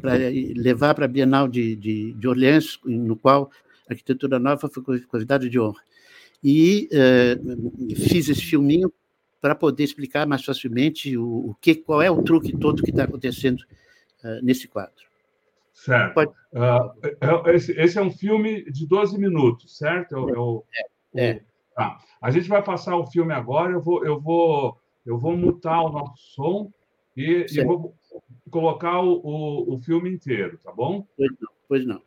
levar para a Bienal de, de, de, Orleans, no qual a arquitetura nova foi convidada de honra. E é, fiz esse filminho para poder explicar mais facilmente o, o, que, qual é o truque todo que está acontecendo uh, nesse quadro. Certo. Pode... Uh, esse, esse, é um filme de 12 minutos, certo? É, é, o, é, é. Tá. A gente vai passar o filme agora, eu vou, eu vou, eu vou mutar o nosso som e, e vou colocar o, o, o filme inteiro, tá bom? Pois não, pois não.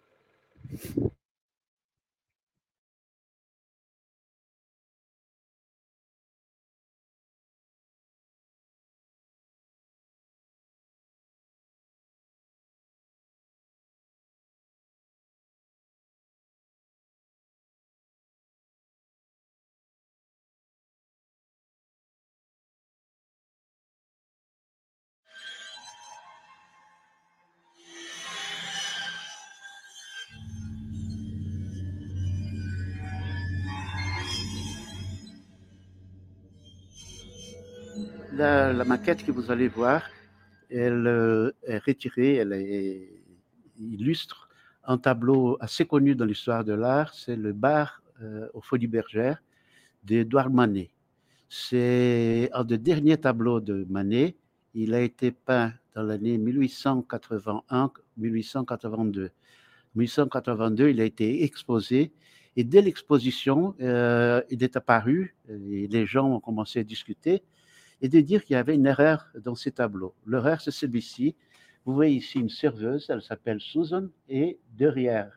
La, maquette que vous allez voir, elle euh, est retirée, elle est, illustre un tableau assez connu dans l'histoire de l'art, c'est le bar euh, aux Folies Bergères d'Edouard Manet. C'est un des derniers tableaux de Manet. Il a été peint dans l'année 1881-1882. 1882, il a été exposé et dès l'exposition, euh, il est apparu et les gens ont commencé à discuter et de dire qu'il y avait une erreur dans ces tableaux. L'erreur, c'est celui-ci. Vous voyez ici une serveuse, elle s'appelle Susan, et derrière,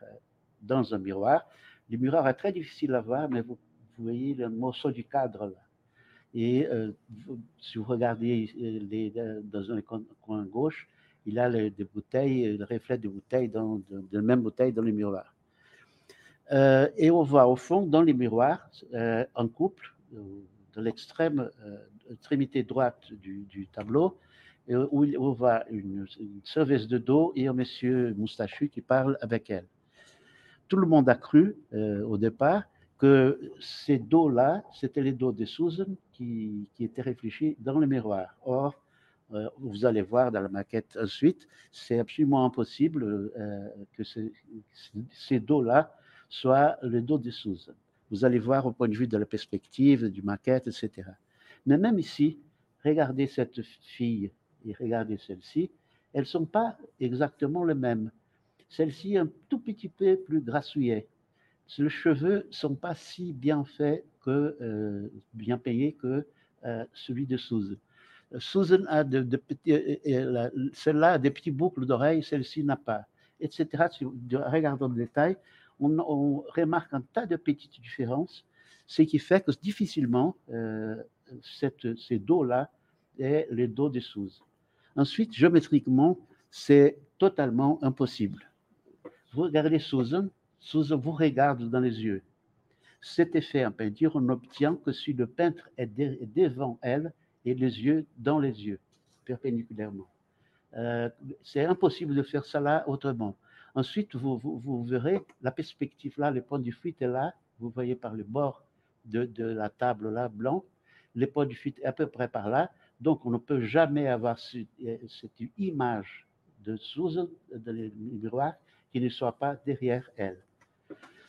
dans un miroir, le miroir est très difficile à voir, mais vous, voyez le morceau du cadre là. Et euh, si vous regardez euh, les, dans un coin, gauche, il a les, des bouteilles, le reflet des bouteilles, dans, de, de la même bouteille dans le miroir. Euh, et on voit au fond, dans les miroirs, euh, un couple, euh, de l'extrême extrémité droite du, tableau, où on voit une, une serveuse de dos et un monsieur moustachu qui parle avec elle. Tout le monde a cru euh, au départ que ces dos-là, c'était les dos de Susan qui, qui étaient réfléchis dans le miroir. Or, euh, vous allez voir dans la maquette ensuite, c'est absolument impossible euh, que ce, ces dos-là soient le dos de Susan. Vous allez voir au point de vue de la perspective, du maquette, etc. Mais même ici, regardez cette fille et regardez celle-ci, elles ne sont pas exactement les mêmes. Celle-ci un tout petit peu plus grassouillet. Les cheveux ne sont pas si bien faits que, euh, bien payés que euh, celui de Susan. Susan a de, petits, euh, celle-là a des petits boucles d'oreilles, celle-ci n'a pas, etc. Regardons le détail, on, remarque un tas de petites différences, ce qui fait que difficilement cette, ces dos-là est les dos de Susan. Ensuite, géométriquement, c'est totalement impossible. Vous regardez Susan, Susan vous regarde dans les yeux. Cet effet en peinture, on n'obtient que si le peintre est, devant elle et les yeux dans les yeux, perpendiculairement. Euh, c'est impossible de faire ça là autrement. Ensuite, vous, verrez la perspective là, le point du fuite est là, vous voyez par le bord de, de la table là, blanc, le point du fuite est à peu près par là, donc on ne peut jamais avoir euh, cette image de Susan, de miroir, qui ne soit pas derrière elle.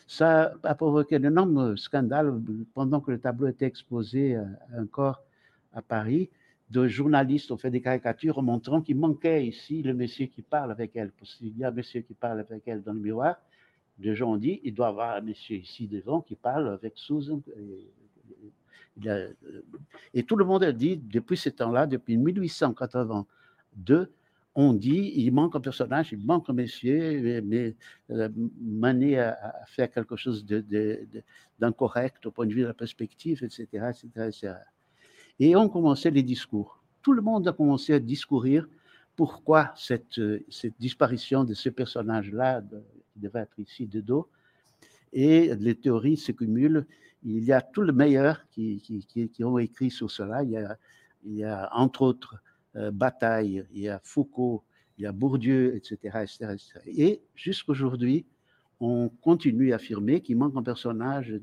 Ça a provoqué un énorme scandale pendant que le tableau était exposé encore à Paris. De journalistes ont fait des caricatures montrant qu'il manquait ici le monsieur qui parle avec elle. Parce qu'il y a un monsieur qui parle avec elle dans le miroir, les gens ont dit il doit y avoir un monsieur ici devant qui parle avec Susan. Et, tout le monde a dit, depuis ce temps-là, depuis 1882, on dit il manque un personnage, il manque un monsieur, mais euh, Manet a, fait quelque chose d'incorrect au point de vue de la perspective, etc. Et on commençait les discours. Tout le monde a commencé à discourir pourquoi cette, cette disparition de ce personnage-là, qui devait être ici de dos, et les théories se cumulent. Il y a tout le meilleur qui, qui, ont écrit sur cela. Il y a, il y a entre autres euh, Bataille, il y a Foucault, il y a Bourdieu, etc. etc., Et jusqu'aujourd'hui, on continue à affirmer qu'il manque un personnage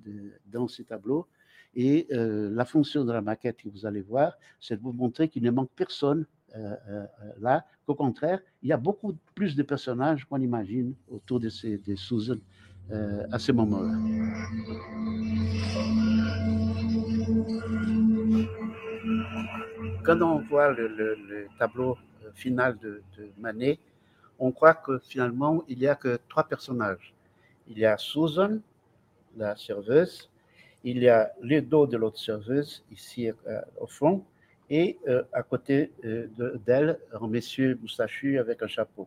dans ces tableaux. Et euh, la fonction de la maquette que vous allez voir, c'est de vous montrer qu'il ne manque personne euh, là, qu'au contraire, il y a beaucoup plus de personnages qu'on imagine autour de, Susan à ce moment-là. quand on voit le, tableau euh, final de, Manet, on croit que finalement, il n'y a que trois personnages. Il y a Susan, la serveuse, il y a les dos de l'autre serveuse, ici euh, au fond, et euh, à côté d'elle, un monsieur moustachu avec un chapeau.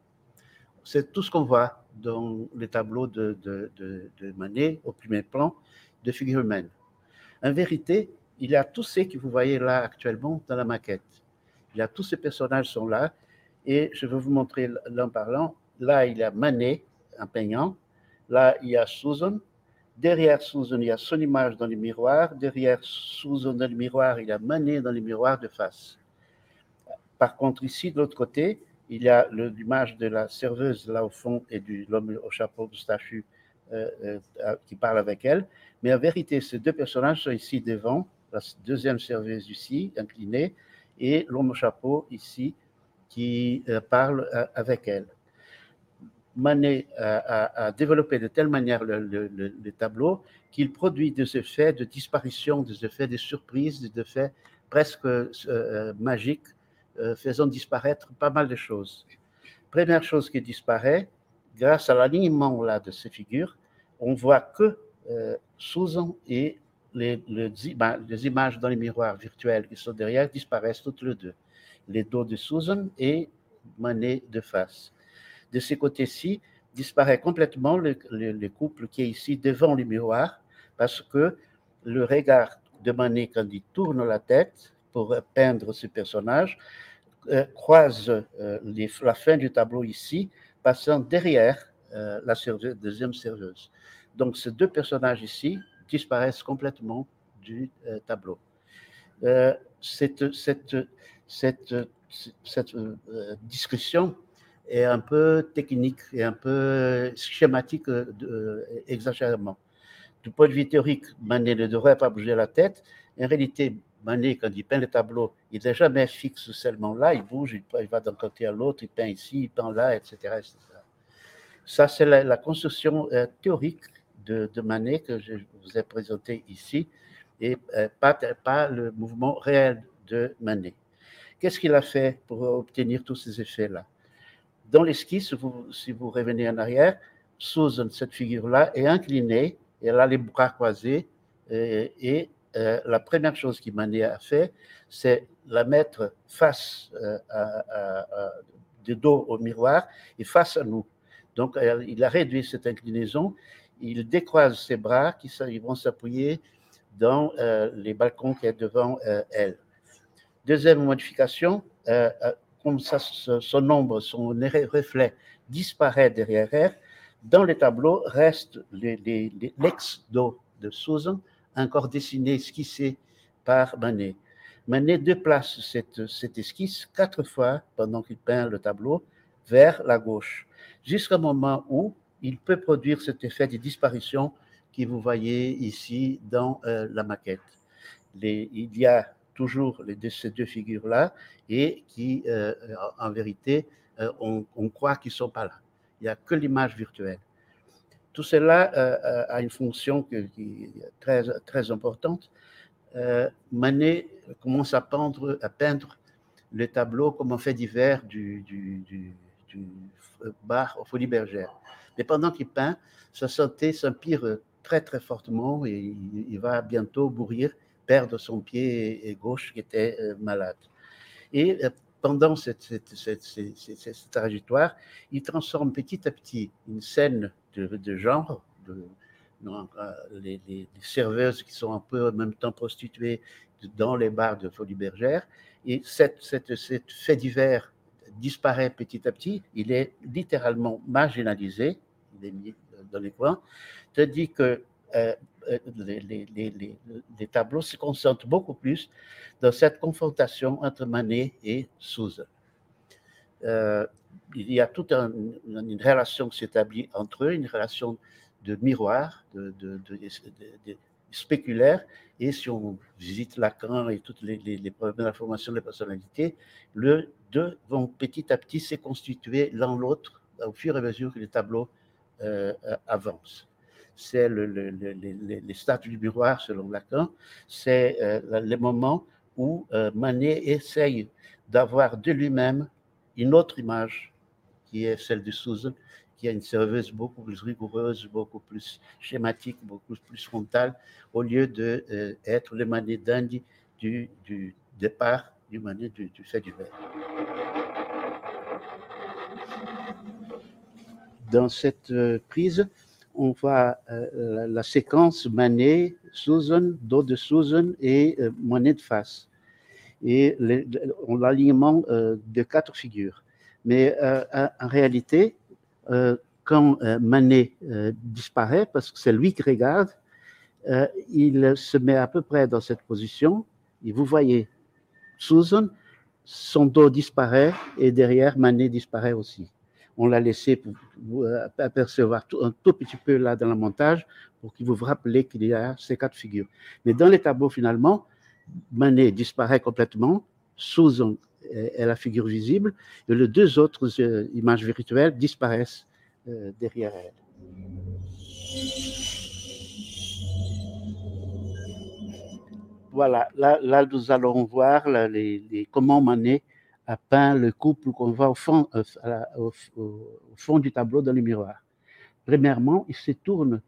C'est tout ce qu'on voit dans les tableaux de, de, Manet au premier plan de figure humaine. En vérité, il y a tous ceux que vous voyez là actuellement dans la maquette. Il y a tous ces personnages sont là et je vais vous montrer l'un parlant. Là, il y a Manet en peignant. Là, il y a Susan. Derrière Susan, il y a son image dans le miroir. Derrière Susan dans le miroir, il y a Manet dans le miroir de face. Par contre, ici, de l'autre côté, il y a l'image de la serveuse là au fond et de l'homme au chapeau moustachu euh, euh, qui parle avec elle. Mais en vérité, ces deux personnages sont ici devant la deuxième serveuse ici, inclinée, et l'homme au chapeau ici, qui euh, parle euh, avec elle. Manet a, développé de telle manière le, tableau qu'il produit des effets de disparition, des effets de surprise, des effets presque euh, magiques, faisant disparaître pas mal de choses. Première chose qui disparaît, grâce à l'alignement là de ces figures, on voit que Susan et les, ben, les, images dans les miroirs virtuels qui sont derrière disparaissent toutes les deux. Les dos de Susan et Manet de face. De ce côté-ci, disparaît complètement le, le, couple qui est ici devant le miroir parce que le regard de Manet, quand il tourne la tête pour peindre ce personnage, euh, croise euh, la fin du tableau ici, passant derrière euh, la deuxième serveuse. Donc, ces deux personnages ici disparaissent complètement du tableau. Cette, discussion est un peu technique et un peu schématique exagérément. du point de vue théorique, Manet ne devrait pas bouger la tête. En réalité, Manet, quand il peint le tableau, il n'est jamais fixe seulement là, il bouge, il, va d'un côté à l'autre, il peint ici, il peint là, etc. Ça, c'est la, construction euh, théorique de, Manet que je vous ai présenté ici, et euh, pas, pas le mouvement réel de Manet. Qu'est-ce qu'il a fait pour obtenir tous ces effets-là? Dans l'esquisse, si vous revenez en arrière, Susan, cette figure-là, est inclinée, elle a les bras croisés, et, et euh, la première chose qui Manet a fait, c'est la mettre face euh, de dos au miroir et face à nous. Donc, il a réduit cette inclinaison. Il décroise ses bras qui vont s'appuyer dans euh, les balcons qui est devant elle. Deuxième modification, comme son ombre, son reflet disparaît derrière elle, dans le tableau reste l'ex-dos de Susan encore dessiné, esquissé par Manet. Manet déplace cette, cette esquisse quatre fois pendant qu'il peint le tableau vers la gauche, jusqu'au moment où il peut produire cet effet de disparition que vous voyez ici dans euh, la maquette. il y a toujours les, ces deux figures-là et qui, euh, en vérité, euh, on, on, croit qu'ils ne sont pas là. Il n'y a que l'image virtuelle. Tout cela euh, a une fonction très, importante. Manet commence à peindre, à peindre le tableau comme un fait divers du, bar aux Folies Bergères. Mais pendant qu'il peint, sa santé s'empire très très fortement et il, va bientôt mourir, perdre son pied gauche qui était malade. Et pendant cette, cette, cette, cette, trajectoire, il transforme petit à petit une scène de, genre, de, euh, les, serveuses qui sont un peu en même temps prostituées dans les bars de Folie Bergère. Et cette, cette, fait divers disparaît petit à petit. Il est littéralement marginalisé, il est mis dans les coins, tandis que euh, euh, les, tableaux se concentrent beaucoup plus dans cette confrontation entre Manet et Souza il y a toute une relation qui s'établit entre eux, une relation de miroir, de, spéculaire. Et si on visite Lacan et toutes les, les, les problèmes d'information de la les deux vont petit à petit se constituer l'un l'autre au fur et à mesure que les tableaux euh, avancent. C'est le, les statues du miroir selon Lacan, c'est euh, le moment où euh, Manet essaye d'avoir de lui-même une autre image qui est celle de Susan, qui a une serveuse beaucoup plus rigoureuse, beaucoup plus schématique, beaucoup plus frontale, au lieu d'être euh, être le mané dandy du, du, départ, du mané du, fait du verre. Dans cette euh, prise, on voit euh, la, séquence Manet, Susan, dos de Susan et Manet de face. Et l'alignement de quatre figures. Mais euh, en réalité, euh, quand euh, Manet disparaît, parce que c'est lui qui regarde, il se met à peu près dans cette position. Et vous voyez, Susan, son dos disparaît et derrière, Manet disparaît aussi. On l'a laissé pour vous apercevoir un tout petit peu là dans le montage pour qu'il vous rappelle qu'il y a ces quatre figures. Mais dans les tableaux, finalement, Manet disparaît complètement, Susan est la figure visible, et les deux autres euh, images virtuelles disparaissent euh, derrière elle. Voilà, là, là, nous allons voir les, comment Manet a peint le couple qu'on voit au fond, euh, au, fond du tableau dans le miroir. Premièrement, il se tourne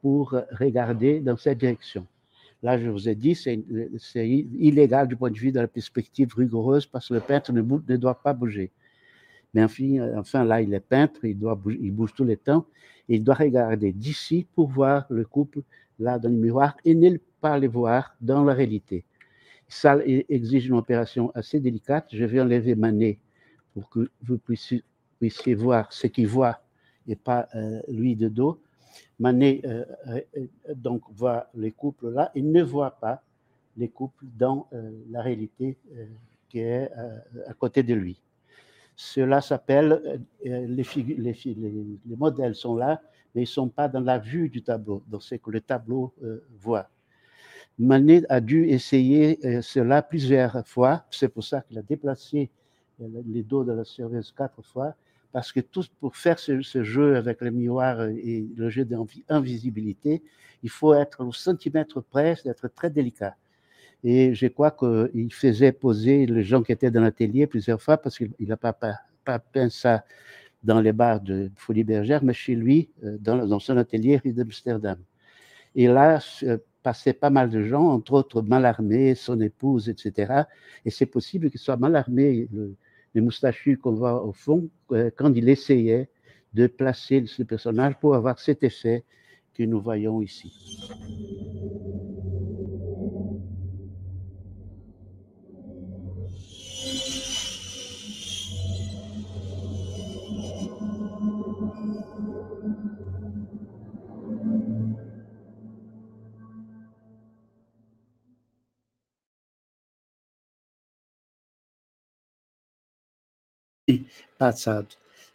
pour regarder dans cette direction. Là, je vous ai dit, c'est illégal du point de vue de la perspective rigoureuse parce que le peintre ne, doit pas bouger. Mais enfin, enfin, là, il est peintre, il, doit il bouge tout le temps. Il doit regarder d'ici pour voir le couple là dans le miroir et ne pas le voir dans la réalité. Ça exige une opération assez délicate. Je vais enlever ma nez pour que vous puissiez, voir ce qu'il voit et pas euh, lui de dos. Manet euh, euh, donc voit les couples là et ne voit pas les couples dans la réalité qui est à côté de lui. Cela s'appelle, les, les, les, modèles sont là, mais ils ne sont pas dans la vue du tableau, dans ce que le tableau voit. Manet a dû essayer euh, cela plusieurs fois, c'est pour ça qu'il a déplacé euh, les dos de la surveillance quatre fois, parce que tout pour faire ce, jeu avec le miroir et le jeu d'invisibilité, il faut être au centimètre près, d'être très délicat. Et je crois qu'il faisait poser les gens qui étaient dans l'atelier plusieurs fois parce qu'il n'a pas, peint ça dans les bars de Folie Bergère, mais chez lui, euh, dans, dans son atelier rue d'Amsterdam. Et là, passaient pas mal de gens, entre autres Malarmé, son épouse, etc. Et c'est possible qu'il soit Malarmé, le, le moustachu qu'on voit au fond, euh, quand il essayait de placer ce personnage pour avoir cet effet que nous voyons ici. Passado.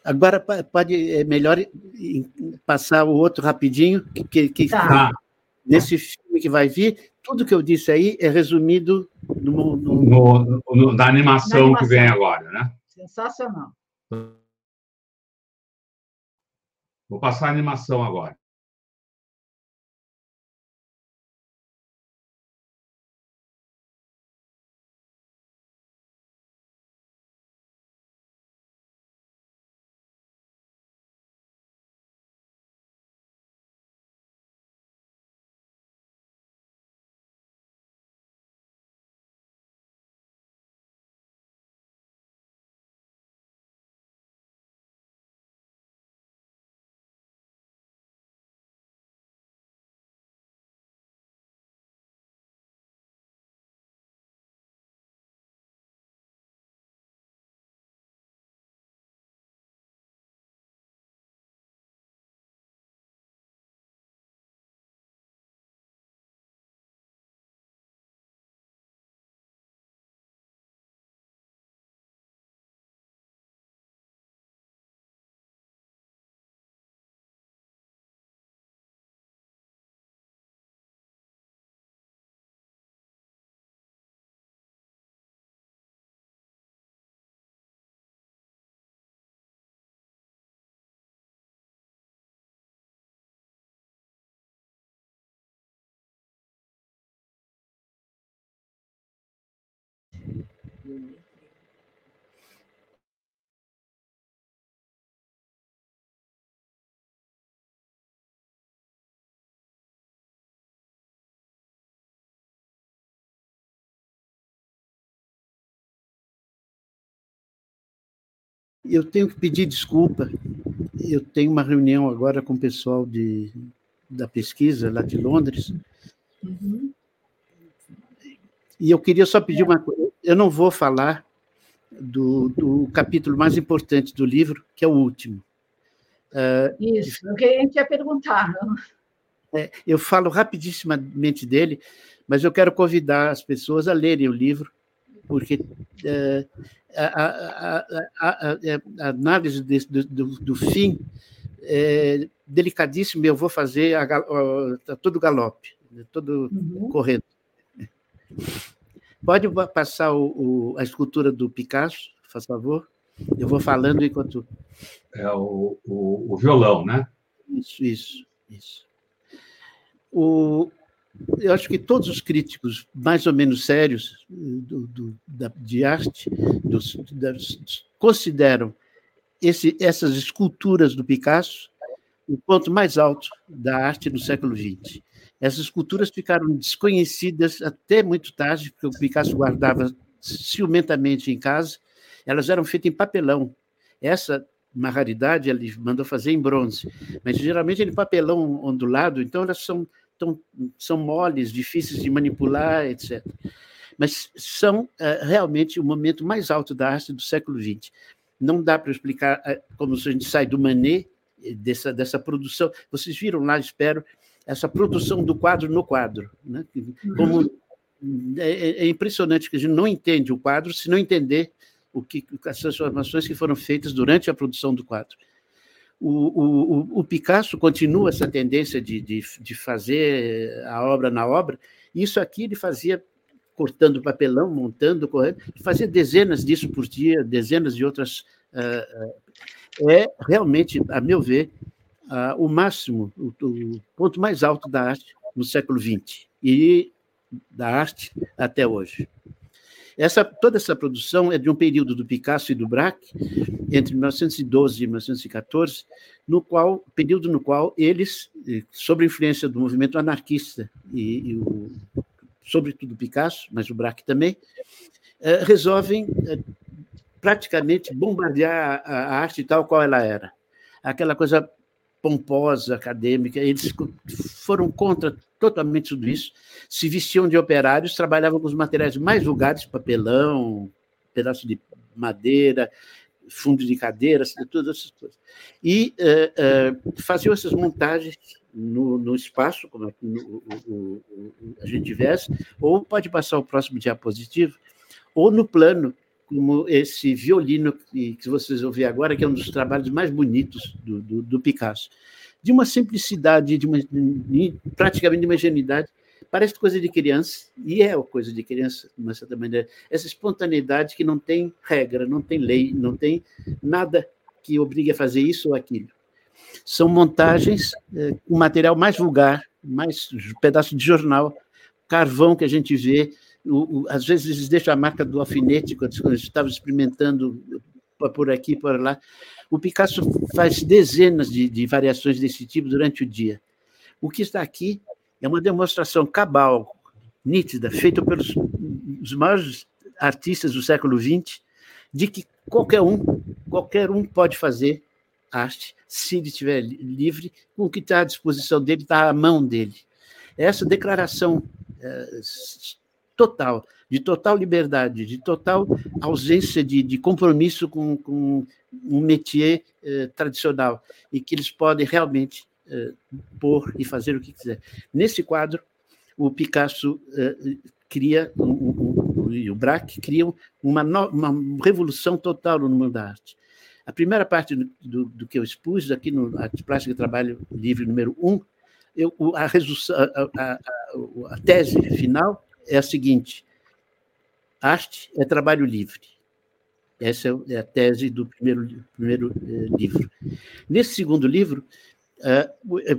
Agora pode é melhor passar o outro rapidinho que, que tá. nesse filme que vai vir tudo que eu disse aí é resumido no, no... no, no na, animação na, animação que vem agora, né? Sensacional. Vou passar a animação agora. Eu tenho que pedir desculpa. Eu tenho uma reunião agora com o pessoal de, da pesquisa lá de Londres. Uhum. E eu queria só pedir uma coisa. Eu não vou falar do, do capítulo mais importante do livro, que é o último. Uh, Isso, o que a gente ia perguntar. É, eu falo rapidissimamente dele, mas eu quero convidar as pessoas a lerem o livro, porque é, a, a, a, a, análise desse, do, do, do, fim é delicadíssima, eu vou fazer a, a, todo galope, todo uhum. correndo. Pode passar o, o, a escultura do Picasso, faz favor? Eu vou falando enquanto. É o, o, o violão, né? Isso, isso, isso. O, eu acho que todos os críticos mais ou menos sérios do, do, da, de arte dos, das, consideram esse, essas esculturas do Picasso o ponto mais alto da arte no século XX. Essas esculturas ficaram desconhecidas até muito tarde, porque o Picasso guardava ciumentamente em casa. Elas eram feitas em papelão. Essa, uma raridade, ele mandou fazer em bronze, mas geralmente em papelão ondulado, então elas são, tão, são moles, difíceis de manipular, etc. Mas são é, realmente o momento mais alto da arte do século XX. Não dá para explicar é, como a gente sai do Manet, dessa, dessa produção. Vocês viram lá, espero, essa produção do quadro no quadro. Né? Como é, é, é, impressionante que a gente não entende o quadro se não entender o que as transformações que foram feitas durante a produção do quadro. O, o, o Picasso continua essa tendência de, de, de fazer a obra na obra. Isso aqui ele fazia cortando papelão, montando, correndo, fazia dezenas disso por dia, dezenas de outras. É realmente, a meu ver, o máximo, o, o ponto mais alto da arte no século XX e da arte até hoje. Essa, toda essa produção é de um período do Picasso e do Braque, entre 1912 e 1914, no qual, período no qual eles, eh, sob a influência do movimento anarquista e, e o, sobretudo Picasso, mas o Braque também, eh, resolvem eh, praticamente bombardear a, a arte tal qual ela era. Aquela coisa pomposa, acadêmica, eles foram contra totalmente tudo isso, se vestiam de operários, trabalhavam com os materiais mais vulgares, papelão, pedaço de madeira, fundo de cadeiras, todas essas coisas. E uh, uh, faziam essas montagens no, no espaço, como aqui no, o, o, a gente tivesse, ou pode passar o próximo diapositivo, ou no plano, como esse violino que, que vocês ver agora, que é um dos trabalhos mais bonitos do, do, do Picasso. De uma simplicidade, de uma, de, praticamente de uma ingenuidade, parece coisa de criança, e é coisa de criança, de uma certa maneira. Essa espontaneidade que não tem regra, não tem lei, não tem nada que obrigue a fazer isso ou aquilo. São montagens é, com material mais vulgar, mais pedaço de jornal, carvão que a gente vê, o, o, às vezes eles deixam a marca do alfinete, quando, quando eles estavam experimentando por aqui por lá. O Picasso faz dezenas de, de variações desse tipo durante o dia. O que está aqui é uma demonstração cabal, nítida, feita pelos os maiores artistas do século XX, de que qualquer um, qualquer um pode fazer arte, se ele estiver livre, com o que está à disposição dele, está à mão dele. Essa declaração é, total, de total liberdade, de total ausência de, de compromisso com, com, um métier eh, tradicional, e que eles podem realmente eh, pôr e fazer o que quiser. Nesse quadro, o Picasso eh, cria, um, um, e o Braque criam uma, no, uma revolução total no mundo da arte. A primeira parte do, do, do que eu expus aqui no Arte Plástica Trabalho Livre número 1, um, a, a, a, a, tese final é a seguinte: arte é trabalho livre. Essa é a tese do primeiro, primeiro eh, livro. Nesse segundo livro, eh,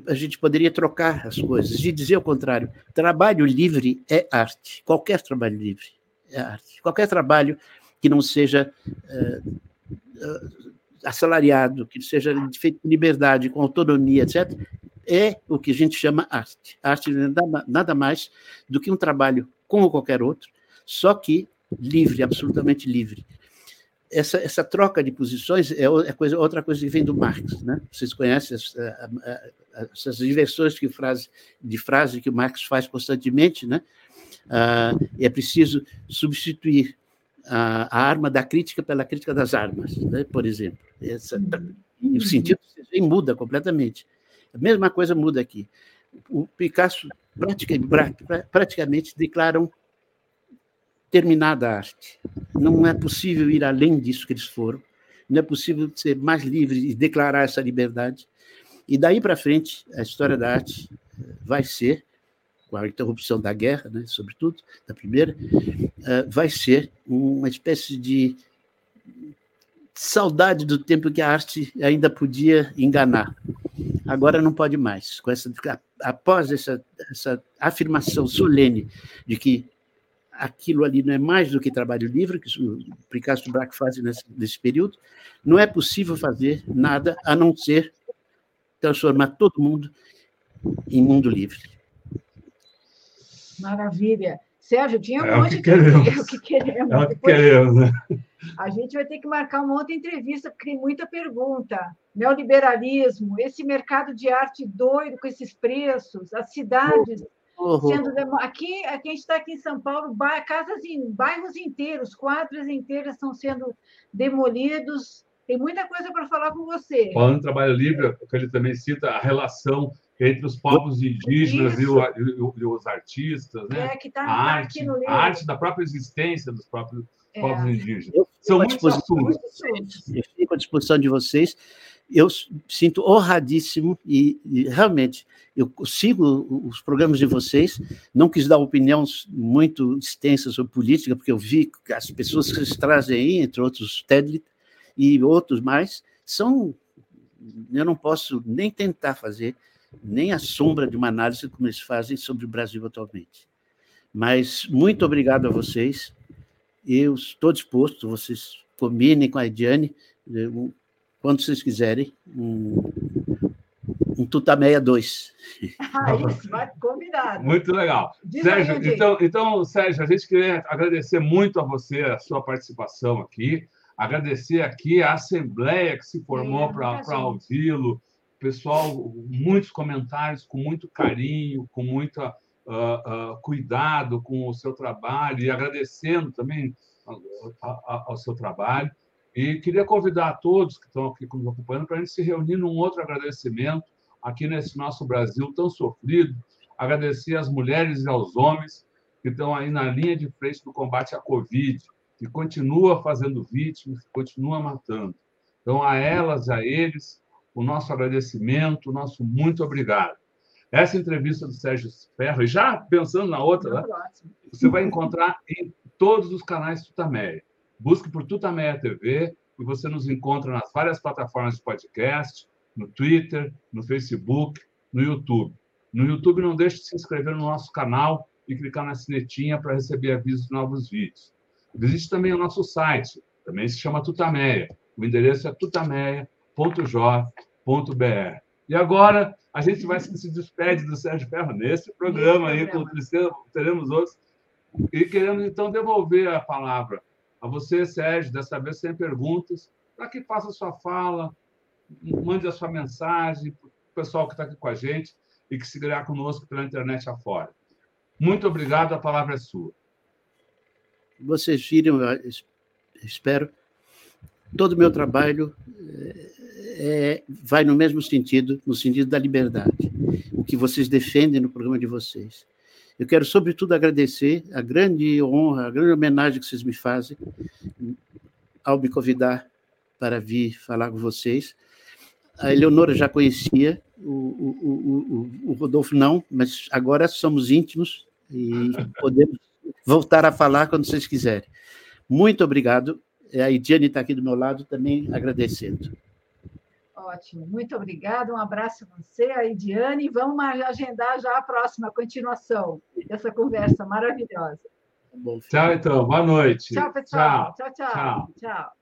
a gente poderia trocar as coisas e dizer o contrário: trabalho livre é arte. Qualquer trabalho livre é arte. Qualquer trabalho que não seja eh, assalariado, que seja feito com liberdade, com autonomia, etc., é o que a gente chama arte. Arte não é nada mais do que um trabalho como qualquer outro, só que livre, absolutamente livre. Essa, essa troca de posições é, é coisa, outra coisa que vem do Marx. Né? Vocês conhecem as, essas inversões de frase, de frase que o Marx faz constantemente, né? Ah, é preciso substituir a, a, arma da crítica pela crítica das armas, né? por exemplo. Essa, o sentido muda completamente. A mesma coisa muda aqui. O Picasso praticamente, praticamente declaram terminada a arte. Não é possível ir além disso que eles foram. Não é possível ser mais livre e declarar essa liberdade. E daí para frente, a história da arte vai ser, com a interrupção da guerra, né, sobretudo, da primeira, eh, vai ser uma espécie de saudade do tempo que a arte ainda podia enganar. Agora não pode mais. Com essa, após essa, essa afirmação solene de que aquilo ali não é mais do que trabalho livre, que o Picasso e Braque fazem nesse, nesse período, não é possível fazer nada a não ser transformar todo mundo em mundo livre. Maravilha. Sérgio, tinha um é monte de queremos. É o que queremos. É o que queremos, né? A gente vai ter que marcar uma outra entrevista, porque tem muita pergunta. Neoliberalismo, esse mercado de arte doido com esses preços, as cidades uhum. sendo. Aqui, aqui a gente está aqui em São Paulo, casas em bairros inteiros, quadras inteiras estão sendo demolidos. Tem muita coisa para falar com você. Falando em trabalho livre, ele também cita a relação entre os povos indígenas e, o, e, os artistas, né? É, que tá, a tá arte, a arte da própria existência dos próprios é. povos indígenas. Eu São muitos assuntos. Eu fico à disposição de vocês. eu sinto honradíssimo e, e, realmente eu sigo os programas de vocês, não quis dar opiniões muito extensas sobre política, porque eu vi que as pessoas que vocês trazem aí, entre outros Ted e outros mais, são eu não posso nem tentar fazer nem a sombra de uma análise como eles fazem sobre o Brasil atualmente. Mas muito obrigado a vocês. Eu estou disposto, vocês combinem com a Ediane, quando vocês quiserem, um, um Tutameia 2. Ah, isso, vai combinado. Muito legal. Diz Sérgio, aí, então, então, Sérgio, a gente queria agradecer muito a você a sua participação aqui, agradecer aqui a Assembleia que se formou é, para ouvi-lo, pessoal, muitos comentários com muito carinho, com muito uh, uh, cuidado com o seu trabalho e agradecendo também ao seu trabalho. E queria convidar a todos que estão aqui nos acompanhando para a gente se reunir num outro agradecimento aqui nesse nosso Brasil tão sofrido. Agradecer às mulheres e aos homens que estão aí na linha de frente do combate à Covid, que continua fazendo vítimas, que continua matando. Então, a elas, a eles, o nosso agradecimento, o nosso muito obrigado. Essa entrevista do Sérgio Ferro, e já pensando na outra, né, você vai encontrar em todos os canais Tutameia. Busque por Tutameia TV e você nos encontra nas várias plataformas de podcast, no Twitter, no Facebook, no YouTube. No YouTube, não deixe de se inscrever no nosso canal e clicar na sinetinha para receber avisos de novos vídeos. Visite também o nosso site, também se chama Tutameia. O endereço é tutameia.jor www.ferro.br. E agora a gente vai se despede do Sérgio Ferro nesse programa aí, com teremos outros. E queremos então devolver a palavra a você, Sérgio, dessa vez sem perguntas, para que faça a sua fala, mande a sua mensagem para o pessoal que está aqui com a gente e que se seguirá conosco pela internet afora. Muito obrigado, a palavra é sua. Vocês viram, espero, todo o meu trabalho é, vai no mesmo sentido, no sentido da liberdade, o que vocês defendem no programa de vocês. Eu quero, sobretudo, agradecer a grande honra, a grande homenagem que vocês me fazem ao me convidar para vir falar com vocês. A Eleonora já conhecia, o, o, o, o Rodolfo não, mas agora somos íntimos e podemos voltar a falar quando vocês quiserem. Muito obrigado. A Idiane está aqui do meu lado também agradecendo. Ótimo, muito obrigada. Um abraço a você, a Idiane, e vamos agendar já a próxima continuação dessa conversa maravilhosa. Tchau, então. Boa noite. Tchau, pessoal. tchau. tchau. tchau. tchau.